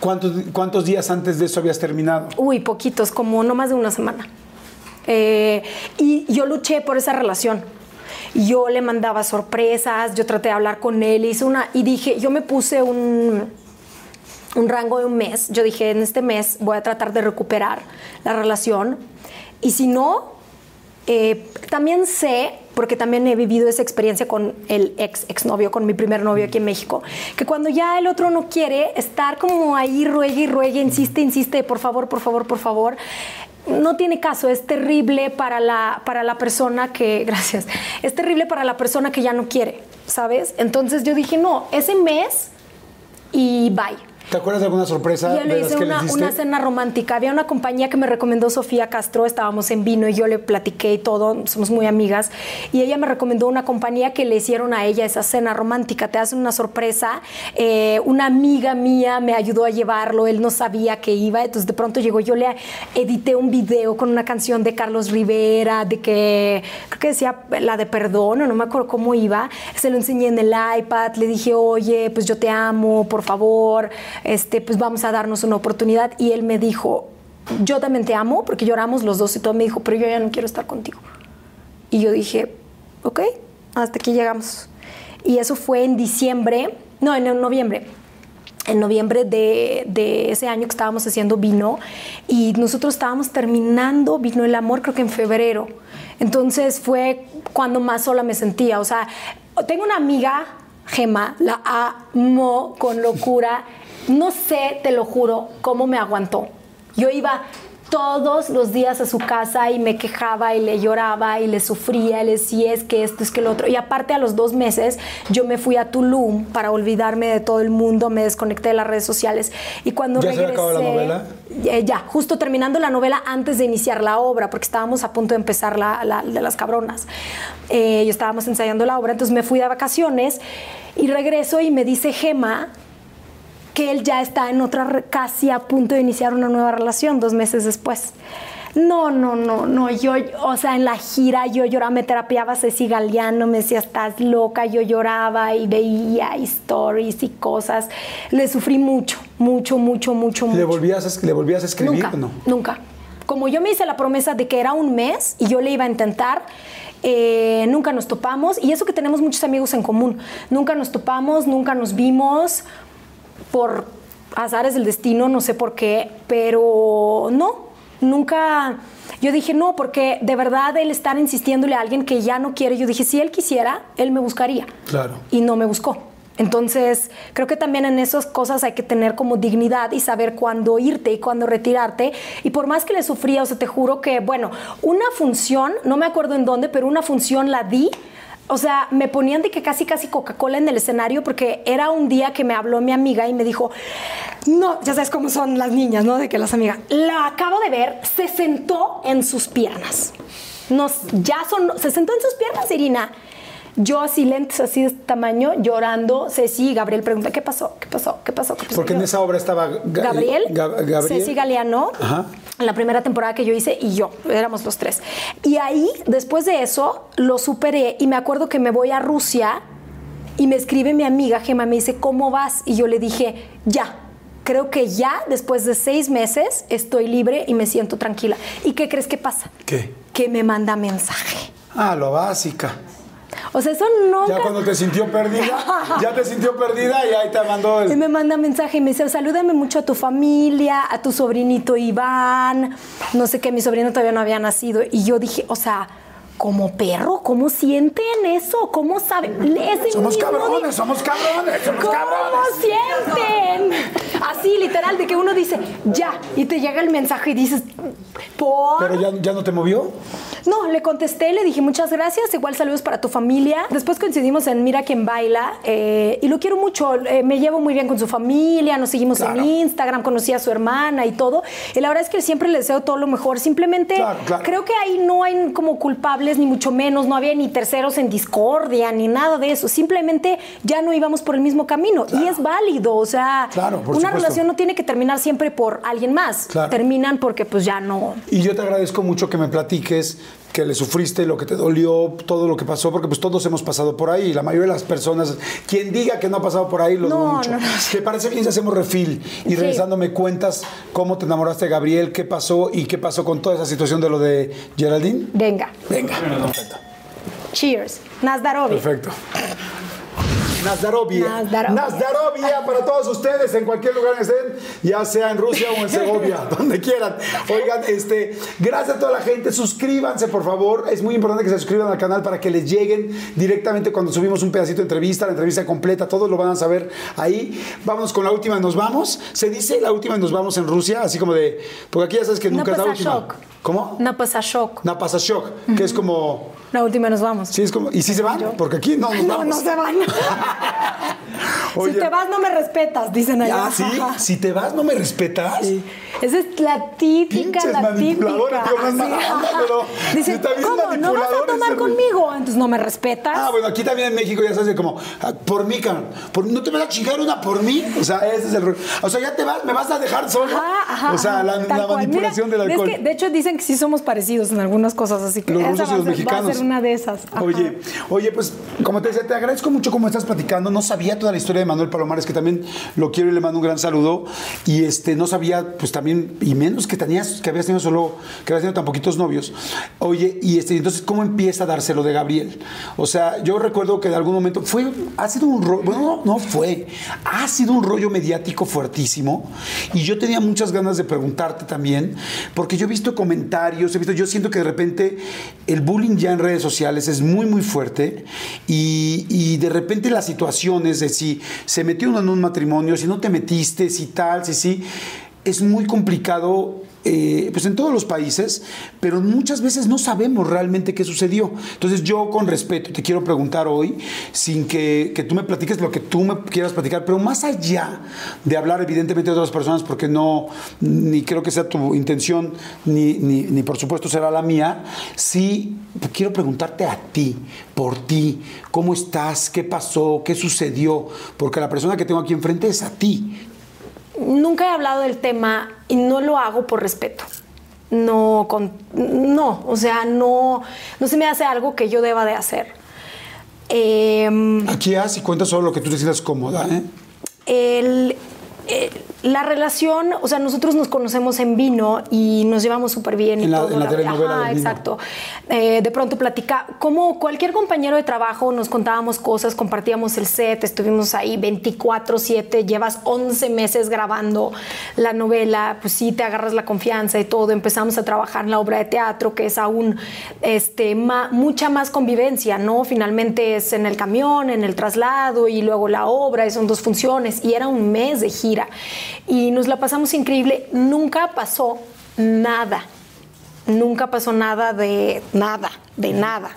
¿Cuántos, ¿Cuántos días antes de eso habías terminado? Uy, poquitos, como no más de una semana. Eh, y yo luché por esa relación yo le mandaba sorpresas, yo traté de hablar con él, hice una, y dije, yo me puse un, un rango de un mes, yo dije, en este mes voy a tratar de recuperar la relación, y si no, eh, también sé, porque también he vivido esa experiencia con el ex exnovio, con mi primer novio aquí en México, que cuando ya el otro no quiere estar como ahí, ruegue y ruegue, insiste, insiste, por favor, por favor, por favor, no tiene caso, es terrible para la, para la persona que, gracias, es terrible para la persona que ya no quiere, ¿sabes? Entonces yo dije, no, ese mes y bye. ¿Te acuerdas de alguna sorpresa? Yo le hice una, una, cena romántica. Había una compañía que me recomendó Sofía Castro, estábamos en vino y yo le platiqué y todo, somos muy amigas. Y ella me recomendó una compañía que le hicieron a ella esa cena romántica. Te hacen una sorpresa. Eh, una amiga mía me ayudó a llevarlo, él no sabía que iba, entonces de pronto llegó. Yo le edité un video con una canción de Carlos Rivera, de que creo que decía la de perdón, o no me acuerdo cómo iba. Se lo enseñé en el iPad, le dije, oye, pues yo te amo, por favor este, pues vamos a darnos una oportunidad. Y él me dijo, yo también te amo, porque lloramos los dos y todo. Me dijo, pero yo ya no quiero estar contigo. Y yo dije, ok, hasta aquí llegamos. Y eso fue en diciembre, no, en noviembre. En noviembre de, de, ese año que estábamos haciendo vino y nosotros estábamos terminando Vino el Amor, creo que en febrero. Entonces fue cuando más sola me sentía. O sea, tengo una amiga, Gema, la amo con locura no sé, te lo juro, cómo me aguantó. Yo iba todos los días a su casa y me quejaba y le lloraba y le sufría, y le decía es que esto, es que lo otro. Y aparte a los dos meses yo me fui a Tulum para olvidarme de todo el mundo, me desconecté de las redes sociales y cuando ¿Ya regresé... Se acabó la novela? Eh, ya, justo terminando la novela antes de iniciar la obra, porque estábamos a punto de empezar la, de las cabronas. Eh, y estábamos ensayando la obra, entonces me fui de vacaciones y regreso y me dice Gema que él ya está en otra, casi a punto de iniciar una nueva relación dos meses después. No, no, no, no, yo, o sea, en la gira yo lloraba, me terapiaba Ceci Galeano, me decía, estás loca, yo lloraba y veía stories y cosas. Le sufrí mucho, mucho, mucho, mucho, mucho. ¿Le volvías a, ¿le volvías a escribir nunca, o no? Nunca. Como yo me hice la promesa de que era un mes y yo le iba a intentar, eh, nunca nos topamos y eso que tenemos muchos amigos en común. Nunca nos topamos, nunca nos vimos por azares del destino, no sé por qué, pero no, nunca. Yo dije, no, porque de verdad él estar insistiéndole a alguien que ya no quiere, yo dije, si él quisiera, él me buscaría. Claro. Y no me buscó. Entonces, creo que también en esas cosas hay que tener como dignidad y saber cuándo irte y cuándo retirarte. Y por más que le sufría, o sea, te juro que, bueno, una función, no me acuerdo en dónde, pero una función la di o sea, me ponían de que casi, casi Coca-Cola en el escenario porque era un día que me habló mi amiga y me dijo, no, ya sabes cómo son las niñas, ¿no? De que las amigas, la acabo de ver, se sentó en sus piernas. Nos, ya son, se sentó en sus piernas, Irina. Yo así lentes, así de este tamaño, llorando. Ceci y Gabriel pregunta, ¿qué pasó? ¿Qué pasó? ¿Qué pasó? ¿Qué pasó? Porque en esa obra estaba Gabriel, Gabriel, Ceci Galeano, en la primera temporada que yo hice, y yo, éramos los tres. Y ahí, después de eso, lo superé y me acuerdo que me voy a Rusia y me escribe mi amiga Gemma, me dice, ¿cómo vas? Y yo le dije, ya, creo que ya después de seis meses estoy libre y me siento tranquila. ¿Y qué crees que pasa? ¿Qué? Que me manda mensaje. Ah, lo básica. O sea, eso no. Ya cuando te sintió perdida, ya te sintió perdida y ahí te mandó el... Y me manda mensaje y me dice, salúdame mucho a tu familia, a tu sobrinito Iván, no sé qué, mi sobrino todavía no había nacido. Y yo dije, o sea, como perro, ¿cómo sienten eso? ¿Cómo saben? Somos cabrones, somos cabrones, somos ¿Cómo cabrones. sienten? Así, literal, de que uno dice, ya, y te llega el mensaje y dices, ¿por? Pero ya, ya no te movió. No, le contesté, le dije muchas gracias, igual saludos para tu familia. Después coincidimos en Mira quién baila eh, y lo quiero mucho, eh, me llevo muy bien con su familia, nos seguimos Claro. en Instagram, conocí a su hermana y todo. Y la verdad es que siempre le deseo todo lo mejor, simplemente Claro, claro. creo que ahí no hay como culpables ni mucho menos, no había ni terceros en discordia ni nada de eso, simplemente ya no íbamos por el mismo camino y es válido, o sea, Claro, una supuesto. relación no tiene que terminar siempre por alguien más, Claro. terminan porque pues ya no, Y yo te agradezco mucho que me platiques que le sufriste, lo que te dolió, todo lo que pasó, porque pues todos hemos pasado por ahí. La mayoría de las personas, quien diga que no ha pasado por ahí, lo No, dudo mucho. no, no. ¿Te parece bien si hacemos refil? Y Sí. regresando me cuentas cómo te enamoraste de Gabriel, qué pasó y qué pasó con toda esa situación de lo de Geraldine. venga, Venga, perfecto. cheers, Nazdarovi. Perfecto. Nazdarovia. Nazdarovia. Nazdarovia para todos ustedes en cualquier lugar que estén, ya sea en Rusia o en Segovia, donde quieran. Oigan, este, gracias a toda la gente. Suscríbanse, por favor. Es muy importante que se suscriban al canal para que les lleguen directamente cuando subimos un pedacito de entrevista, la entrevista completa, todos lo van a saber ahí. Vámonos con la última, nos vamos. Se dice la última, nos vamos en Rusia, así como de, porque aquí ya sabes que nunca es la última. Napasashok. ¿Cómo? Napasashok. Napasashok, que es como, La última nos vamos. sí, es como, ¿y si se van? Porque aquí no nos No, vamos. no se van. Oye. Si te vas, no me respetas, dicen allá. Ah, sí. Si te vas, no me respetas. Sí. Esa es la típica, Pinches la típica. digo, no. ¿No vas a tomar conmigo? Entonces, ¿no me respetas? Ah, bueno, aquí también en México ya sabes de como, ah, por mí, cabrón. Por- ¿No te vas a chingar una por mí? O sea, ese es el rollo. O sea, ya te vas, me vas a dejar solo. Ajá, ajá, o sea, la, manipulación Mira, del alcohol. que, de hecho, dicen que sí somos parecidos en algunas cosas, así que los esa rusos y los mexicanos. Va a ser una de esas. Ajá. Oye, oye, pues como te decía, te agradezco mucho cómo estás platicando. No sabía toda la historia de Manuel Palomares, que también lo quiero y le mando un gran saludo. Y este, no sabía, pues también, y menos que tenías, que habías tenido solo, que habías tenido tan poquitos novios. Oye, y este, entonces, ¿cómo empieza a dárselo de Gabriel? O sea, yo recuerdo que de algún momento fue, ha sido un rollo, bueno, no, no fue, ha sido un rollo mediático fuertísimo. Y yo tenía muchas ganas de preguntarte también, porque yo he visto comentarios, he visto, yo siento que de repente el bullying ya en redes sociales es muy, muy fuerte y, y de repente las situaciones de si se metió uno en un matrimonio, si no te metiste, si tal, si sí, es muy complicado. eh, pues en todos los países, pero muchas veces no sabemos realmente qué sucedió. Entonces yo con respeto te quiero preguntar hoy, sin que, que tú me platiques lo que tú me quieras platicar, pero más allá de hablar evidentemente de otras personas, porque no, ni creo que sea tu intención, ni, ni, ni por supuesto será la mía, sí quiero preguntarte a ti, por ti, cómo estás, qué pasó, qué sucedió, porque la persona que tengo aquí enfrente es a ti. Nunca he hablado del tema y no lo hago por respeto. No, con, no, o sea, no, no se me hace algo que yo deba de hacer. Em, Aquí haz y cuenta solo lo que tú te sientas cómoda, ¿eh? el- la relación, o sea, nosotros nos conocemos en vino y nos llevamos súper bien. y En la- todo, en la telenovela Ajá, exacto. Eh, de pronto platica, como cualquier compañero de trabajo, nos contábamos cosas, compartíamos el set, estuvimos ahí 24/7, llevas 11 meses grabando la novela, pues sí, te agarras la confianza y todo, empezamos a trabajar en la obra de teatro, que es aún este, ma- mucha más convivencia, ¿no? Finalmente es en el camión, en el traslado y luego la obra, y son dos funciones, y era un mes de gira. Y nos la pasamos increíble, nunca pasó nada, nunca pasó nada de nada, de nada.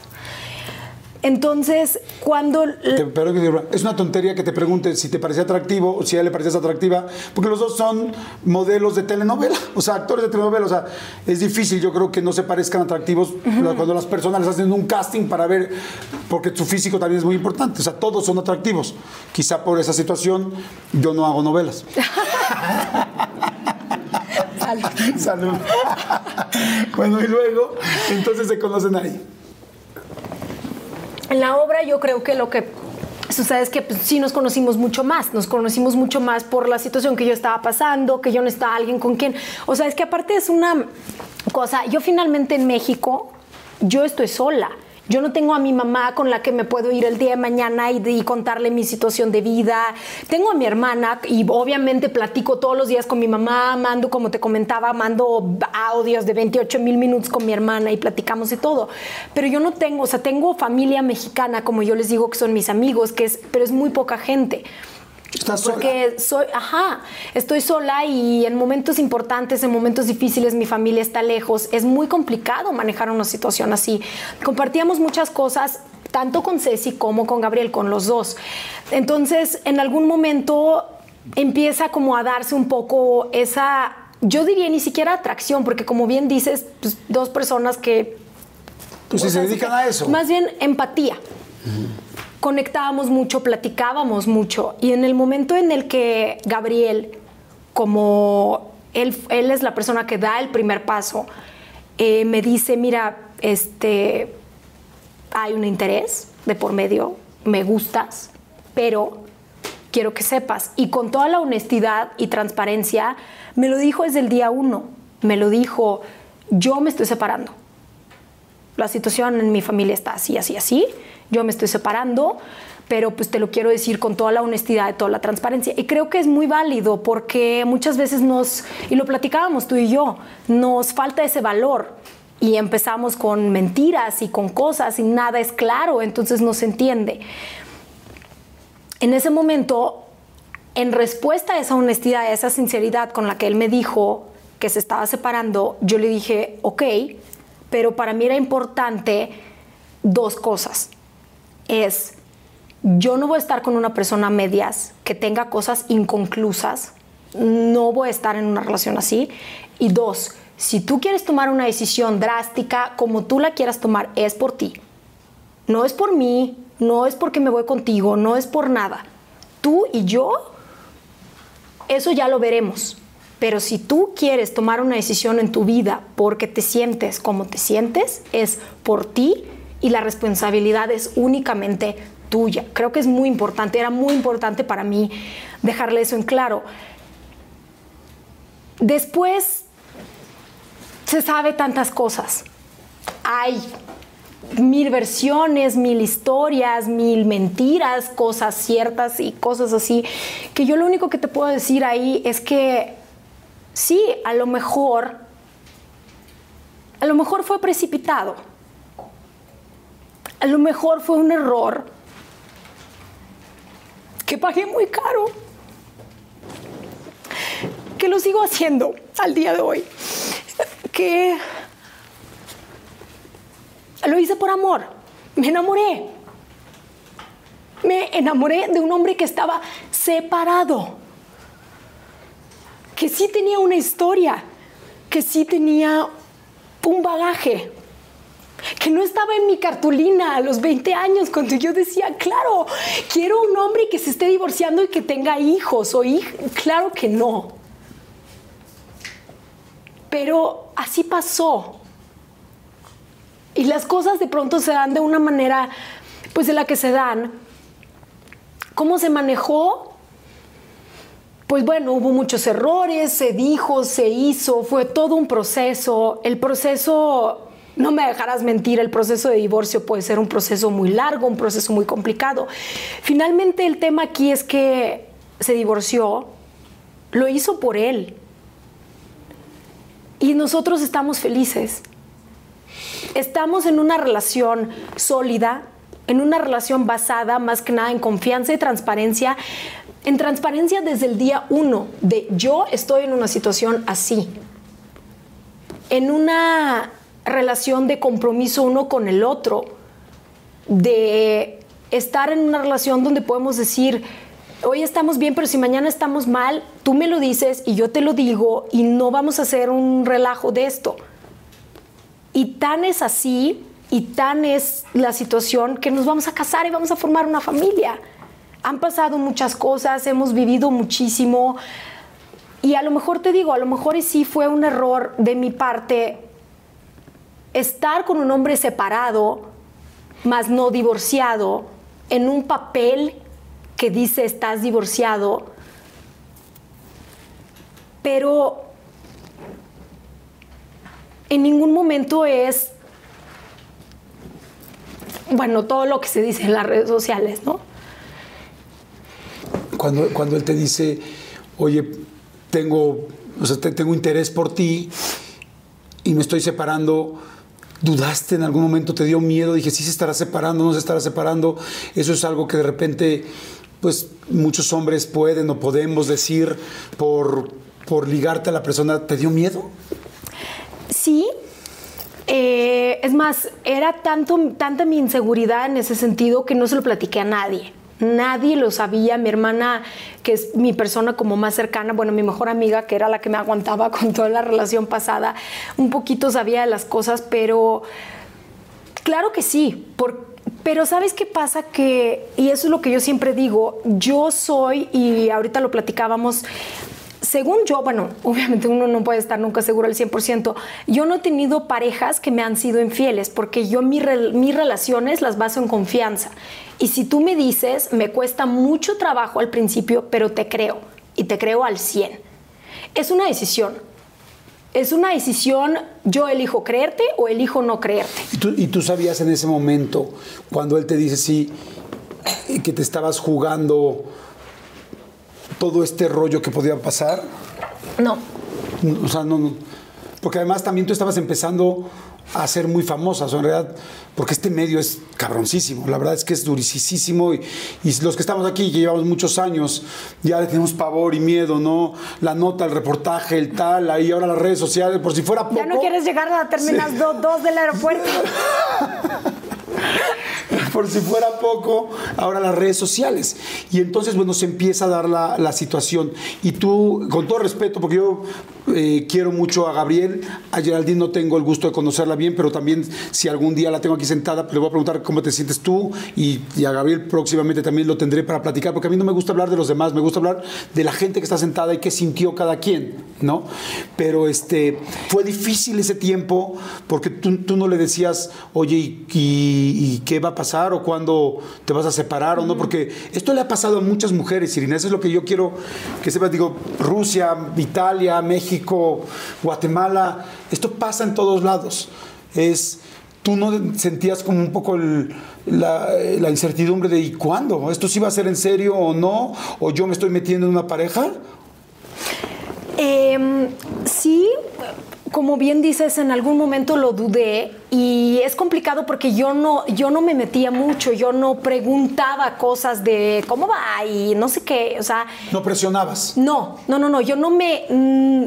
Entonces, cuando... Te- pero es una tontería que te pregunte si te parecía atractivo o si a él le parecías atractiva, porque los dos son modelos de telenovela, o sea, actores de telenovela. O sea, es difícil, yo creo que no se parezcan atractivos cuando las personas les hacen un casting para ver, porque su físico también es muy importante. O sea, todos son atractivos. Quizá por esa situación yo no hago novelas. Salud. bueno, y luego, entonces se conocen ahí. En la obra yo creo que lo que sucede es que pues, sí nos conocimos mucho más, nos conocimos mucho más por la situación que yo estaba pasando, que yo no estaba alguien con quien, o sea, es que aparte es una cosa, yo finalmente en México, yo estoy sola. Yo no tengo a mi mamá con la que me puedo ir el día de mañana y, contarle mi situación de vida. Tengo a mi hermana y obviamente platico todos los días con mi mamá, mando, como te comentaba, mando audios de 28 mil minutos con mi hermana y platicamos de todo. Pero yo no tengo, o sea, tengo familia mexicana, como yo les digo que son mis amigos, que es, pero es muy poca gente. ¿Estás porque soy, ajá, estoy sola y en momentos importantes, en momentos difíciles, mi familia está lejos. Es muy complicado manejar una situación así. Compartíamos muchas cosas, tanto con Ceci como con Gabriel, con los dos. Entonces, en algún momento empieza como a darse un poco esa, yo diría ni siquiera atracción, porque como bien dices, pues, dos personas que... Pues si se dedican a eso. Más bien empatía conectábamos mucho, platicábamos mucho. Y en el momento en el que Gabriel, como él, él es la persona que da el primer paso, eh, me dice, mira, este, hay un interés de por medio, me gustas, pero quiero que sepas. Y con toda la honestidad y transparencia, me lo dijo desde el día uno. Me lo dijo, yo me estoy separando. La situación en mi familia está así, así, así yo me estoy separando, pero pues te lo quiero decir con toda la honestidad toda la transparencia. Y creo que es muy válido porque muchas veces nos, y lo platicábamos tú y yo, nos falta ese valor y empezamos con mentiras y con cosas y nada es claro, entonces no se entiende. En ese momento, en respuesta a esa honestidad, a esa sinceridad con la que él me dijo que se estaba separando, yo le dije, ok, pero para mí era importante dos cosas es, yo no voy a estar con una persona medias que tenga cosas inconclusas, no voy a estar en una relación así. Y dos, si tú quieres tomar una decisión drástica, como tú la quieras tomar, es por ti. No es por mí, no es porque me voy contigo, no es por nada. Tú y yo, eso ya lo veremos. Pero si tú quieres tomar una decisión en tu vida porque te sientes como te sientes, es por ti y la responsabilidad es únicamente tuya. Creo que es muy importante, era muy importante para mí dejarle eso en claro. Después se sabe tantas cosas. Hay mil versiones, mil historias, mil mentiras, cosas ciertas y cosas así, que yo lo único que te puedo decir ahí es que sí, a lo mejor, a lo mejor fue precipitado a lo mejor fue un error que pagué muy caro, que lo sigo haciendo al día de hoy, que lo hice por amor, me enamoré, me enamoré de un hombre que estaba separado, que sí tenía una historia, que sí tenía un bagaje, que no estaba en mi cartulina a los 20 años cuando yo decía, claro, quiero un hombre que se esté divorciando y que tenga hijos o. Claro que no. Pero así pasó. Y las cosas de pronto se dan de una manera, pues de la que se dan. ¿Cómo se manejó? Pues bueno, hubo muchos errores, se dijo, se hizo, fue todo un proceso. El proceso no me dejarás mentir, el proceso de divorcio puede ser un proceso muy largo, un proceso muy complicado. Finalmente el tema aquí es que se divorció, lo hizo por él. Y nosotros estamos felices. Estamos en una relación sólida, en una relación basada más que nada en confianza y transparencia. En transparencia desde el día uno de yo estoy en una situación así. En una relación de compromiso uno con el otro, de estar en una relación donde podemos decir, hoy estamos bien, pero si mañana estamos mal, tú me lo dices y yo te lo digo y no vamos a hacer un relajo de esto. Y tan es así y tan es la situación que nos vamos a casar y vamos a formar una familia. Han pasado muchas cosas, hemos vivido muchísimo y a lo mejor te digo, a lo mejor sí fue un error de mi parte estar con un hombre separado, más no divorciado, en un papel que dice estás divorciado, pero en ningún momento es bueno, todo lo que se dice en las redes sociales, ¿no? Cuando, cuando él te dice, oye, tengo, o sea, te- tengo interés por ti y me estoy separando, ¿dudaste en algún momento? ¿Te dio miedo? Dije, sí se estará separando, no se estará separando. Eso es algo que de repente, pues muchos hombres pueden o podemos decir por, por ligarte a la persona. ¿Te dio miedo? Sí. Eh, es más, era tanto, tanta mi inseguridad en ese sentido que no se lo platiqué a nadie. Nadie lo sabía. Mi hermana, que es mi persona como más cercana, bueno, mi mejor amiga, que era la que me aguantaba con toda la relación pasada, un poquito sabía de las cosas, pero claro que sí. por- pero ¿sabes qué pasa? Que, y eso es lo que yo siempre digo, yo soy, y ahorita lo platicábamos, según yo, bueno, obviamente uno no puede estar nunca seguro al 100%, yo no he tenido parejas que me han sido infieles, porque yo mis relaciones las baso en confianza. Y si tú me dices, me cuesta mucho trabajo al principio, pero te creo, y te creo al 100. Es una decisión. Es una decisión, yo elijo creerte o elijo no creerte. ¿Y tú, y tú sabías en ese momento, cuando él te dice sí, que te estabas jugando todo este rollo que podía pasar? No, O sea, no, no. Porque además también tú estabas empezando a ser muy famosa, o sea, en realidad, porque este medio es cabroncísimo, la verdad es que es durisísimo y, y los que estamos aquí, que llevamos muchos años, ya le tenemos pavor y miedo, ¿no? La nota, el reportaje, el tal, ahí ahora las redes sociales, por si fuera poco. ya no quieres llegar a la terminal 2 del aeropuerto. por si fuera poco, ahora las redes sociales. Y entonces, bueno, se empieza a dar la, la situación. Y tú, con todo respeto, porque yo eh, quiero mucho a Gabriel, a Geraldine no tengo el gusto de conocerla bien, pero también si algún día la tengo aquí sentada, le voy a preguntar cómo te sientes tú y, a Gabriel próximamente también lo tendré para platicar, porque a mí no me gusta hablar de los demás, me gusta hablar de la gente que está sentada y qué sintió cada quien, ¿no? Pero este, fue difícil ese tiempo porque tú, tú no le decías, oye, ¿y, y- y qué va a pasar? ¿O cuándo te vas a separar? ¿O no? Porque esto le ha pasado a muchas mujeres, Irina. Eso es lo que yo quiero que sepas. Digo, Rusia, Italia, México, Guatemala. Esto pasa en todos lados. Es. ¿Tú no sentías como un poco el- la, la incertidumbre de ¿y cuándo? ¿Esto sí va a ser en serio o no? ¿O yo me estoy metiendo en una pareja? Em, sí, como bien dices, en algún momento lo dudé y es complicado porque yo no, yo no me metía mucho, yo no preguntaba cosas de cómo va y no sé qué, o sea, ¿No presionabas? no, no, no, no, yo no me... mm,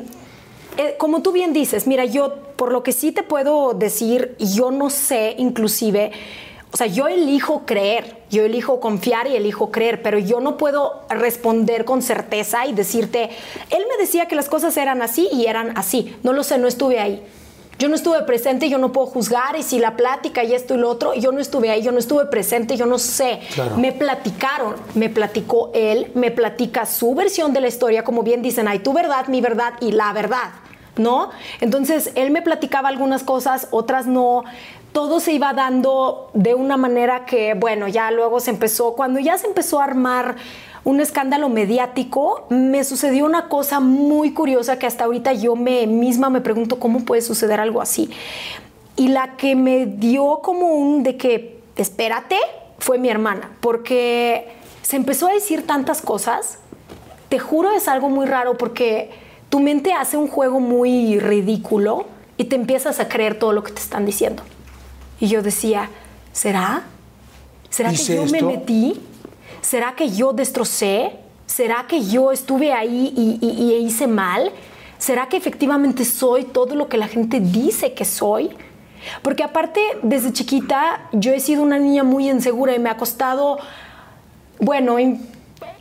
eh, como tú bien dices, mira, yo por lo que sí te puedo decir, yo no sé inclusive, o sea, yo elijo creer, yo elijo confiar y elijo creer, pero yo no puedo responder con certeza y decirte, él me decía que las cosas eran así y eran así, no lo sé, no estuve ahí. Yo no estuve presente, yo no puedo juzgar y si la plática y esto y lo otro, yo no estuve ahí, yo no estuve presente, yo no sé. Claro. Me platicaron, me platicó él, me platica su versión de la historia, como bien dicen, hay tu verdad, mi verdad y la verdad, ¿no? Entonces, él me platicaba algunas cosas, otras no. Todo se iba dando de una manera que, bueno, ya luego se empezó, cuando ya se empezó a armar un escándalo mediático, me sucedió una cosa muy curiosa que hasta ahorita yo me misma me pregunto cómo puede suceder algo así. Y la que me dio como un de que, espérate, fue mi hermana, porque se empezó a decir tantas cosas. Te juro es algo muy raro porque tu mente hace un juego muy ridículo y te empiezas a creer todo lo que te están diciendo. Y yo decía, ¿será? ¿Será que ¿Hice yo me metí? ¿Será que yo destrocé? ¿Será que yo estuve ahí y, y- y hice mal? ¿Será que efectivamente soy todo lo que la gente dice que soy? Porque aparte, desde chiquita, yo he sido una niña muy insegura y me ha costado, bueno,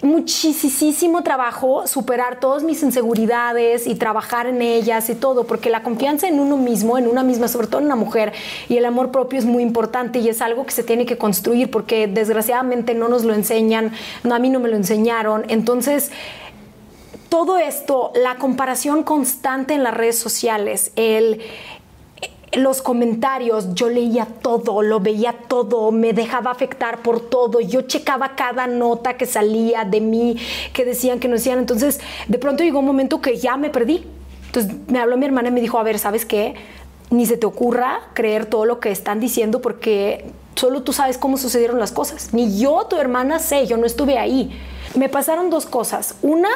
muchísimo trabajo superar todas mis inseguridades y trabajar en ellas y todo, porque la confianza en uno mismo, en una misma, sobre todo en una mujer, y el amor propio es muy importante y es algo que se tiene que construir porque desgraciadamente no nos lo enseñan, no, a mí no me lo enseñaron. Entonces, todo esto, la comparación constante en las redes sociales, el, los comentarios, yo leía todo, lo veía todo, me dejaba afectar por todo, yo checaba cada nota que salía de mí, que decían, que no decían, entonces de pronto llegó un momento que ya me perdí. Entonces me habló mi hermana y me dijo, a ver, ¿sabes qué? Ni se te ocurra creer todo lo que están diciendo porque solo tú sabes cómo sucedieron las cosas. Ni yo, tu hermana, sé, yo no estuve ahí. Me pasaron dos cosas. Una,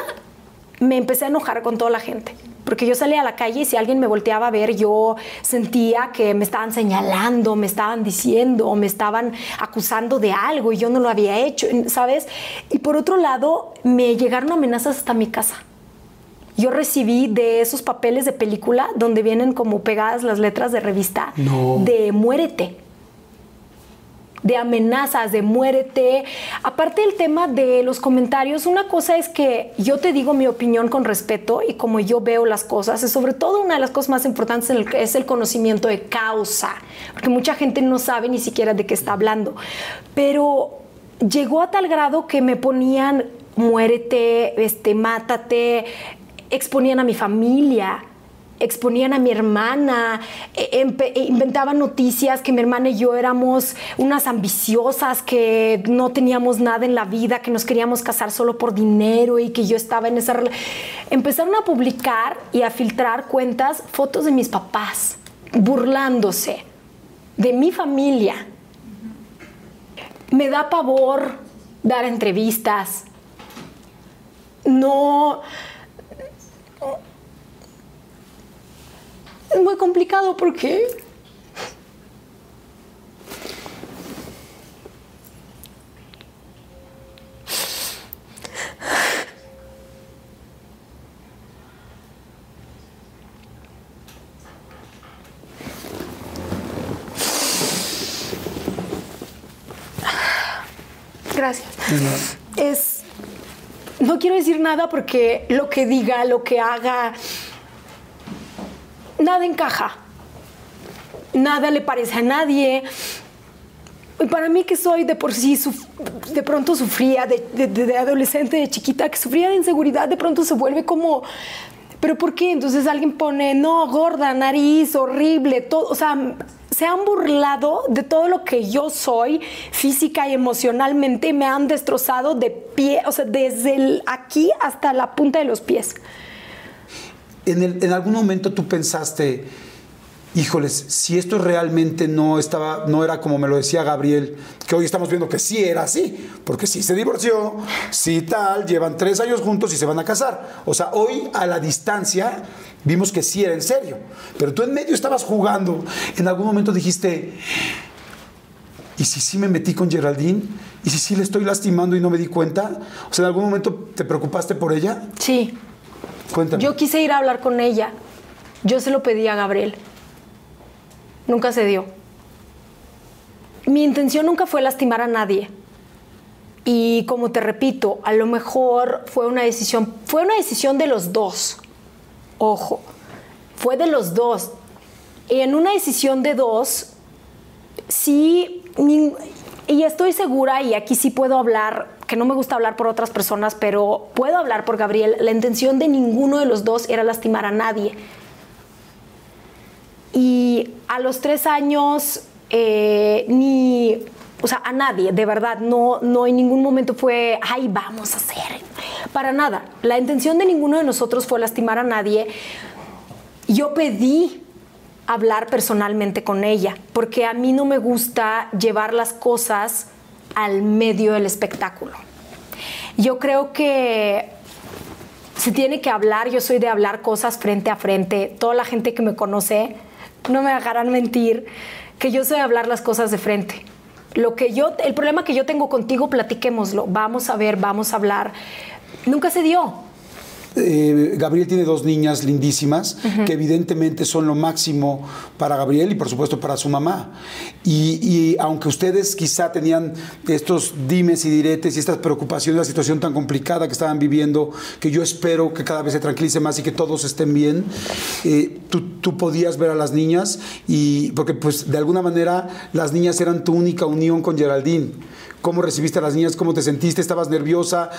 me empecé a enojar con toda la gente. Porque yo salía a la calle y si alguien me volteaba a ver, yo sentía que me estaban señalando, me estaban diciendo, me estaban acusando de algo y yo no lo había hecho, ¿sabes? Y por otro lado, me llegaron amenazas hasta mi casa. Yo recibí de esos papeles de película donde vienen como pegadas las letras de revista de muérete de amenazas, de muérete. Aparte del tema de los comentarios, una cosa es que yo te digo mi opinión con respeto y como yo veo las cosas, y sobre todo una de las cosas más importantes es el conocimiento de causa, porque mucha gente no sabe ni siquiera de qué está hablando. Pero llegó a tal grado que me ponían muérete, este, mátate, exponían a mi familia exponían a mi hermana, e, e inventaban noticias que mi hermana y yo éramos unas ambiciosas, que no teníamos nada en la vida, que nos queríamos casar solo por dinero y que yo estaba en esa... Empezaron a publicar y a filtrar cuentas, fotos de mis papás, burlándose de mi familia. Me da pavor dar entrevistas. No es muy complicado porque Gracias. Es. No quiero decir nada porque lo que diga, lo que haga, nada encaja. Nada le parece a nadie. Y para mí que soy de por sí, de pronto sufría, de, adolescente, de chiquita, que sufría de inseguridad, de pronto se vuelve como, ¿pero por qué? Entonces alguien pone, no, gorda, nariz, horrible, todo, o sea, se han burlado de todo lo que yo soy física y emocionalmente, me han destrozado de pie, o sea, desde aquí hasta la punta de los pies en, algún momento tú pensaste, híjoles, si esto realmente no estaba, no era como me lo decía Gabriel, que hoy estamos viendo que sí era así, porque sí se divorció, sí tal, llevan tres años juntos y se van a casar. O sea, hoy a la distancia vimos que sí era en serio, pero tú en medio estabas jugando, en algún momento dijiste, ¿y si sí me metí con Geraldine? ¿Y si sí le estoy lastimando y no me di cuenta? O sea, ¿en algún momento te preocupaste por ella? Sí. Yo quise ir a hablar con ella. Yo se lo pedí a Gabriel. Nunca se dio. Mi intención nunca fue lastimar a nadie. Y como te repito, a lo mejor fue una decisión, fue una decisión de los dos. Ojo, fue de los dos. Y en una decisión de dos, sí, y estoy segura, y aquí sí puedo hablar que no me gusta hablar por otras personas, pero puedo hablar por Gabriel, la intención de ninguno de los dos era lastimar a nadie. Y a los tres años, eh, ni, o sea, a nadie, de verdad, no, no en ningún momento fue, ay, vamos a hacer, para nada. La intención de ninguno de nosotros fue lastimar a nadie. Yo pedí hablar personalmente con ella, porque a mí no me gusta llevar las cosas al medio del espectáculo. Yo creo que se tiene que hablar, yo soy de hablar cosas frente a frente. Toda la gente que me conoce no me dejarán mentir que yo soy de hablar las cosas de frente. Lo que yo, el problema que yo tengo contigo, platiquémoslo. Vamos a ver, vamos a hablar. Nunca se dio. Eh, Gabriel tiene dos niñas lindísimas que evidentemente son lo máximo para Gabriel y por supuesto para su mamá. Y, aunque ustedes quizá tenían estos dimes y diretes y estas preocupaciones, la situación tan complicada que estaban viviendo, que yo espero que cada vez se tranquilice más y que todos estén bien, eh, tú, tú, podías ver a las niñas y porque pues de alguna manera las niñas eran tu única unión con Geraldine. ¿Cómo recibiste a las niñas? ¿Cómo te sentiste? ¿Estabas nerviosa?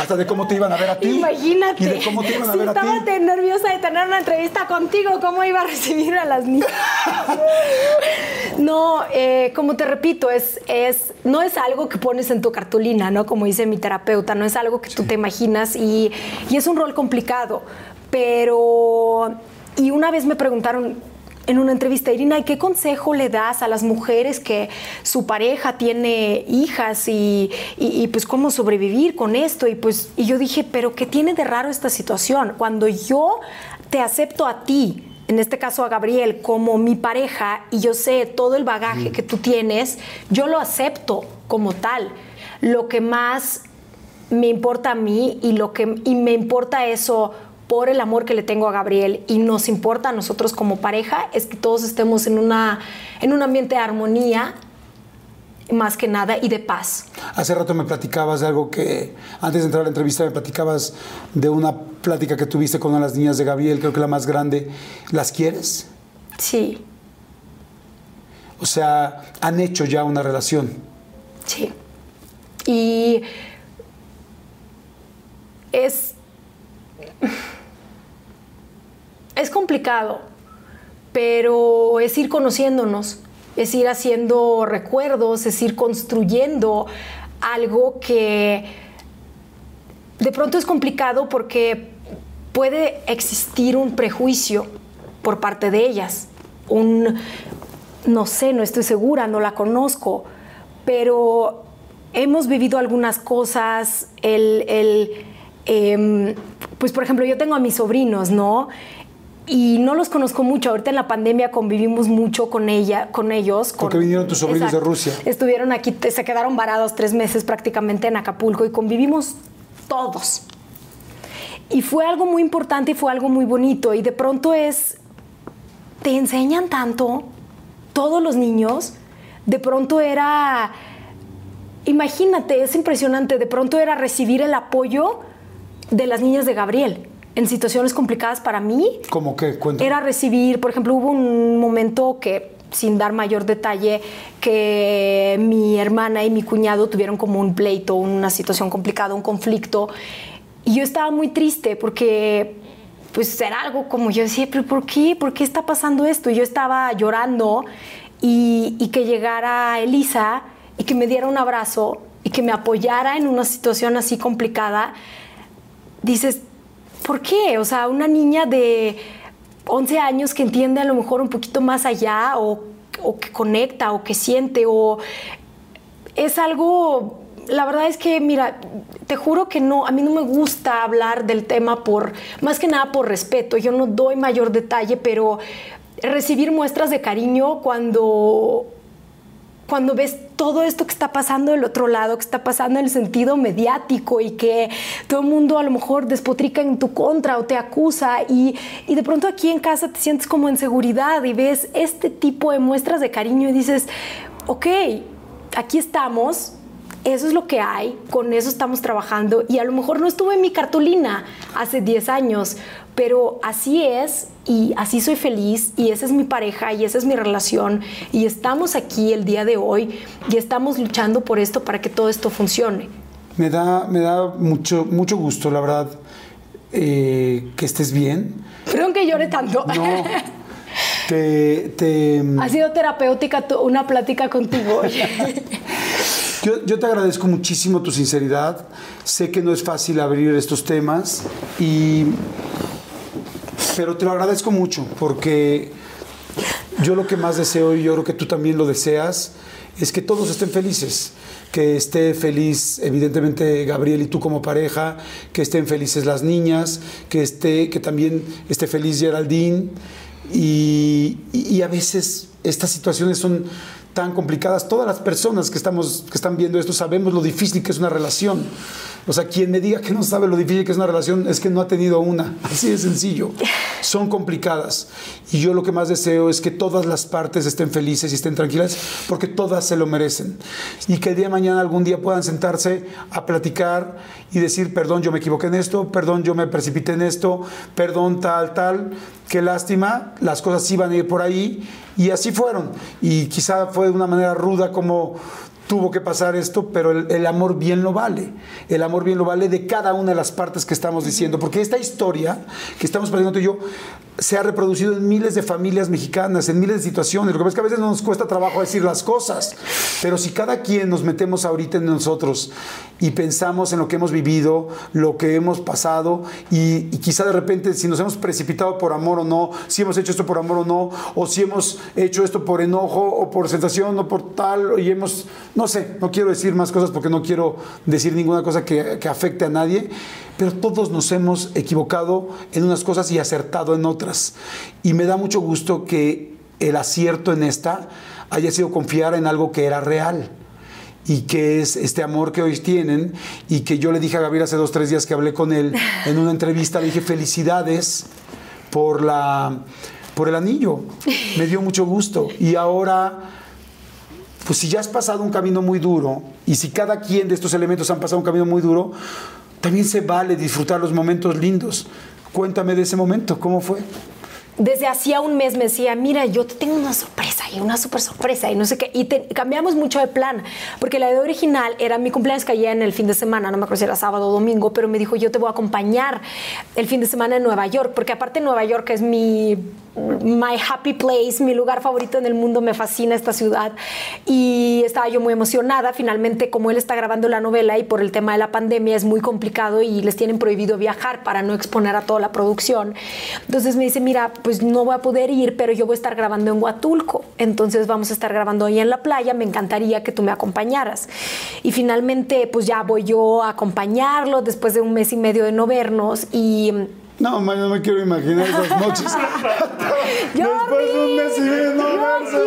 hasta de cómo te iban a ver a ti. Imagínate. Y de cómo te iban a ver a ti. Estaba nerviosa de tener una entrevista contigo, cómo iba a recibir a las niñas. no, eh, como te repito, es, es, no es algo que pones en tu cartulina, ¿no? Como dice mi terapeuta, no es algo que tú te imaginas y, y es un rol complicado. Pero, y una vez me preguntaron, en una entrevista, Irina, ¿y qué consejo le das a las mujeres que su pareja tiene hijas y, y, pues cómo sobrevivir con esto? Y pues y yo dije, pero ¿qué tiene de raro esta situación? Cuando yo te acepto a ti, en este caso a Gabriel, como mi pareja y yo sé todo el bagaje que tú tienes, yo lo acepto como tal. Lo que más me importa a mí y, lo que, y me importa eso por el amor que le tengo a Gabriel y nos importa a nosotros como pareja es que todos estemos en, una, en un ambiente de armonía más que nada y de paz. Hace rato me platicabas de algo que, antes de entrar a la entrevista, me platicabas de una plática que tuviste con una de las niñas de Gabriel, creo que la más grande. ¿Las quieres? Sí. O sea, han hecho ya una relación. Sí. Y es es complicado, pero es ir conociéndonos, es ir haciendo recuerdos, es ir construyendo algo que de pronto es complicado porque puede existir un prejuicio por parte de ellas, un, no sé, no estoy segura, no la conozco, pero hemos vivido algunas cosas, el, el em, pues por ejemplo, yo tengo a mis sobrinos, ¿no? Y no los conozco mucho. Ahorita en la pandemia convivimos mucho con ella, con ellos. Con, Porque vinieron tus sobrinos de Rusia. Estuvieron aquí, se quedaron varados tres meses prácticamente en Acapulco y convivimos todos. Y fue algo muy importante y fue algo muy bonito. Y de pronto es, te enseñan tanto, todos los niños. De pronto era, imagínate, es impresionante. De pronto era recibir el apoyo de las niñas de Gabriel en situaciones complicadas para mí. ¿Cómo qué? Era recibir, por ejemplo, hubo un momento que, sin dar mayor detalle, que mi hermana y mi cuñado tuvieron como un pleito, una situación complicada, un conflicto. Y yo estaba muy triste porque pues era algo como yo decía, pero ¿por qué? ¿Por qué está pasando esto? Y yo estaba llorando y, y que llegara Elisa y que me diera un abrazo y que me apoyara en una situación así complicada, dices, ¿por qué? O sea, una niña de 11 años que entiende a lo mejor un poquito más allá o, que conecta o que siente o es algo la verdad es que, mira, te juro que no, a mí no me gusta hablar del tema por, más que nada por respeto, yo no doy mayor detalle, pero recibir muestras de cariño cuando cuando ves todo esto que está pasando del otro lado, que está pasando en el sentido mediático y que todo el mundo a lo mejor despotrica en tu contra o te acusa y, y de pronto aquí en casa te sientes como en seguridad y ves este tipo de muestras de cariño y dices, ok, aquí estamos, eso es lo que hay, con eso estamos trabajando y a lo mejor no estuve en mi cartulina hace 10 años, pero así es y así soy feliz y esa es mi pareja y esa es mi relación y estamos aquí el día de hoy y estamos luchando por esto para que todo esto funcione. Me da, me da mucho, mucho gusto, la verdad, eh, que estés bien. Perdón que llore tanto. No. Te, ha sido terapéutica una plática contigo. yo, yo, te agradezco muchísimo tu sinceridad. Sé que no es fácil abrir estos temas y pero te lo agradezco mucho porque yo lo que más deseo y yo creo que tú también lo deseas es que todos estén felices, que esté feliz evidentemente Gabriel y tú como pareja, que estén felices las niñas, que esté que también esté feliz Geraldine. Y, y a veces estas situaciones son tan complicadas. Todas las personas que, estamos, que están viendo esto sabemos lo difícil que es una relación. O sea, quien me diga que no sabe lo difícil que es una relación es que no ha tenido una. Así de sencillo. Son complicadas. Y yo lo que más deseo es que todas las partes estén felices y estén tranquilas porque todas se lo merecen. Y que el día de mañana algún día puedan sentarse a platicar y decir, perdón, yo me equivoqué en esto, perdón, yo me precipité en esto, perdón, tal, tal. Qué lástima, las cosas iban a ir por ahí y así fueron. Y quizá fue de una manera ruda como tuvo que pasar esto, pero el, amor bien lo vale. El amor bien lo vale de cada una de las partes que estamos diciendo. Porque esta historia que estamos platicando tú y yo se ha reproducido en miles de familias mexicanas, en miles de situaciones. Lo que pasa es que a veces nos cuesta trabajo decir las cosas. Pero si cada quien nos metemos ahorita en nosotros y pensamos en lo que hemos vivido, lo que hemos pasado, y, y quizá de repente si nos hemos precipitado por amor o no, si hemos hecho esto por amor o no, o si hemos hecho esto por enojo o por sensación o por tal, y hemos no sé, no quiero decir más cosas porque no quiero decir ninguna cosa que, que, afecte a nadie, pero todos nos hemos equivocado en unas cosas y acertado en otras. Y me da mucho gusto que el acierto en esta haya sido confiar en algo que era real y que es este amor que hoy tienen y que yo le dije a Gabriel hace dos, tres días que hablé con él en una entrevista, le dije felicidades por, la, por el anillo, me dio mucho gusto y ahora pues si ya has pasado un camino muy duro y si cada quien de estos elementos han pasado un camino muy duro, también se vale disfrutar los momentos lindos. Cuéntame de ese momento, ¿cómo fue? desde hacía un mes me decía, mira, yo te tengo una sorpresa y una súper sorpresa y no sé qué. Y cambiamos mucho de plan, porque la idea original era mi cumpleaños caía en el fin de semana, no me acuerdo si era sábado o domingo, pero me dijo, yo te voy a acompañar el fin de semana en Nueva York, porque aparte Nueva York es mi my happy place, mi lugar favorito en el mundo, me fascina esta ciudad y estaba yo muy emocionada. Finalmente, como él está grabando la novela y por el tema de la pandemia es muy complicado y les tienen prohibido viajar para no exponer a toda la producción. Entonces me dice, mira, pues no voy a poder ir, pero yo voy a estar grabando en Huatulco. Entonces vamos a estar grabando ahí en la playa. Me encantaría que tú me acompañaras. Y finalmente, pues ya voy yo a acompañarlo después de un mes y medio de no vernos. Y no, no me quiero imaginar esas noches. Después de un mes y medio no verse.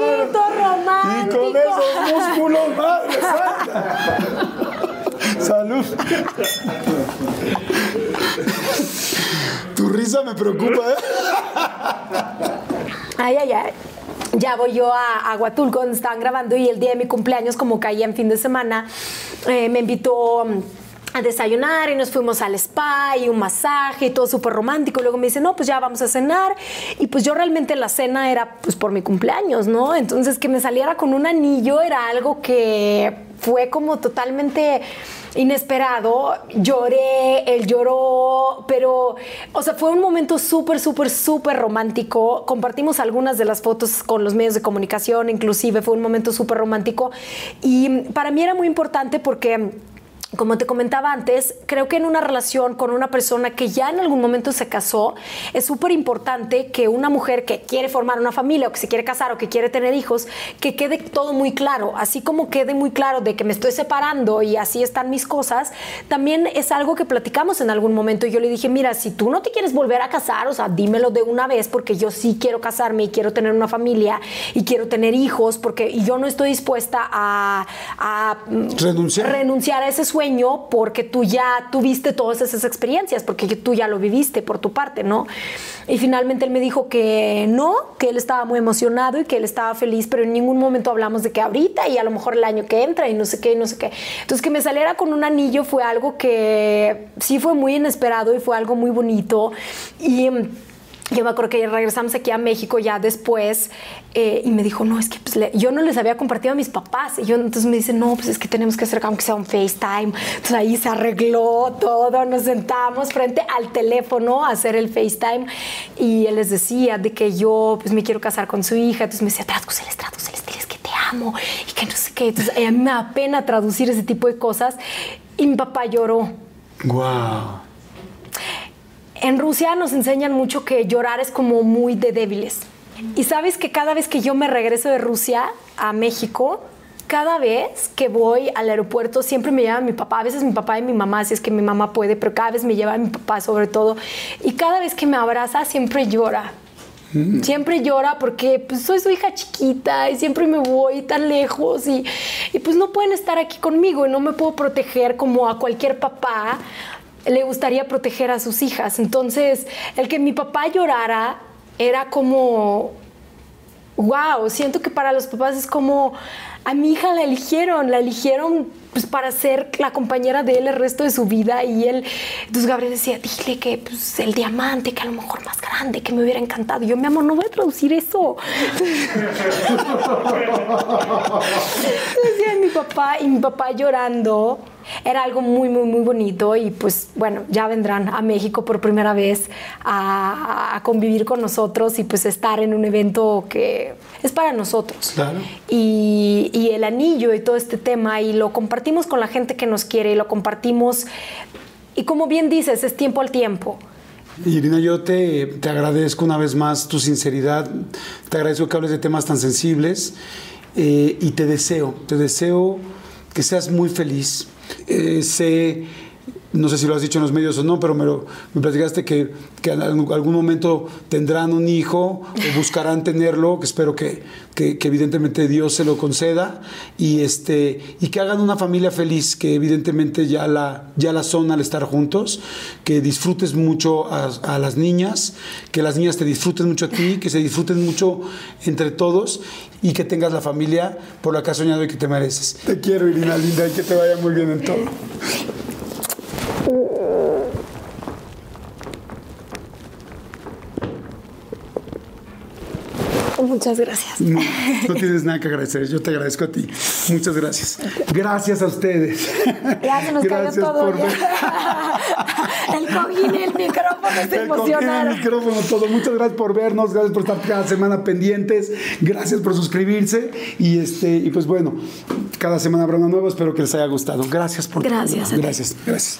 Y con esos músculos, madre Salud. Tu risa me preocupa, ¿eh? Ay, ay, ay. Ya voy yo a, a Huatulco, donde estaban grabando, y el día de mi cumpleaños, como caía en fin de semana, eh, me invitó a desayunar y nos fuimos al spa y un masaje y todo súper romántico. Luego me dice, no, pues ya vamos a cenar. Y pues yo realmente la cena era pues por mi cumpleaños, ¿no? Entonces que me saliera con un anillo era algo que fue como totalmente inesperado. Lloré, él lloró, pero, o sea, fue un momento súper, súper, súper romántico. Compartimos algunas de las fotos con los medios de comunicación, inclusive fue un momento súper romántico. Y para mí era muy importante porque como te comentaba antes, creo que en una relación con una persona que ya en algún momento se casó, es súper importante que una mujer que quiere formar una familia o que se quiere casar o que quiere tener hijos, que quede todo muy claro, así como quede muy claro de que me estoy separando y así están mis cosas, también es algo que platicamos en algún momento y yo le dije, mira, si tú no te quieres volver a casar, o sea, dímelo de una vez porque yo sí quiero casarme y quiero tener una familia y quiero tener hijos porque yo no estoy dispuesta a, renunciar. renunciar a ese sueño porque tú ya tuviste todas esas experiencias, porque tú ya lo viviste por tu parte, ¿no? Y finalmente él me dijo que no, que él estaba muy emocionado y que él estaba feliz, pero en ningún momento hablamos de que ahorita y a lo mejor el año que entra y no sé qué, y no sé qué. Entonces que me saliera con un anillo fue algo que sí fue muy inesperado y fue algo muy bonito. Y yo me acuerdo que regresamos aquí a México ya después eh, y me dijo, no, es que pues, yo no les había compartido a mis papás. Y yo entonces me dice, no, pues es que tenemos que hacer aunque sea un FaceTime. Entonces ahí se arregló todo, nos sentamos frente al teléfono a hacer el FaceTime y él les decía de que yo pues me quiero casar con su hija. Entonces me decía, tradúceles, tradúceles, diles que te amo y que no sé qué. Entonces a mí me da pena traducir ese tipo de cosas y mi papá lloró. Wow. En Rusia nos enseñan mucho que llorar es como muy de débiles. Y sabes que cada vez que yo me regreso de Rusia a México, cada vez que voy al aeropuerto siempre me lleva mi papá, a veces mi papá y mi mamá, si es que mi mamá puede, pero cada vez me lleva mi papá sobre todo. Y cada vez que me abraza siempre llora. Mm. Siempre llora porque pues, soy su hija chiquita y siempre me voy tan lejos y, y pues no pueden estar aquí conmigo y no me puedo proteger como a cualquier papá le gustaría proteger a sus hijas. Entonces, el que mi papá llorara era como, wow, siento que para los papás es como A mi hija la eligieron, la eligieron pues para ser la compañera de él el resto de su vida y él, entonces Gabriel decía, dile que pues, el diamante, que a lo mejor más grande, que me hubiera encantado. Yo, mi amor, no voy a traducir eso. decía mi papá y mi papá llorando era algo muy, muy, muy bonito y pues bueno, ya vendrán a México por primera vez a, convivir con nosotros y pues estar en un evento que es para nosotros. Y, y el anillo y todo este tema y lo compartimos con la gente que nos quiere y lo compartimos y como bien dices, es tiempo al tiempo. Irina, yo te, te, agradezco una vez más tu sinceridad, te agradezco que hables de temas tan sensibles eh, y te deseo, te deseo que seas muy feliz, eh, sé, no sé si lo has dicho en los medios o no, pero me, platicaste que, que, en algún momento tendrán un hijo o buscarán tenerlo, que espero que, que, evidentemente Dios se lo conceda, y, este, y que hagan una familia feliz, que evidentemente ya la, ya la son al estar juntos, que disfrutes mucho a, a las niñas, que las niñas te disfruten mucho a ti, que se disfruten mucho entre todos y que tengas la familia por la que has soñado y que te mereces. Te quiero, Irina linda, y que te vaya muy bien en todo. Muchas gracias. No, tienes nada que agradecer, yo te agradezco a ti. Muchas gracias. Gracias a ustedes. Ya se nos cayó todo. Por... el cojín y el micrófono se el emocionaron. el micrófono, todo. Muchas gracias por vernos, gracias por estar cada semana pendientes, gracias por suscribirse y este y pues bueno, cada semana habrá una nueva, espero que les haya gustado. Gracias por Gracias. Gracias, gracias.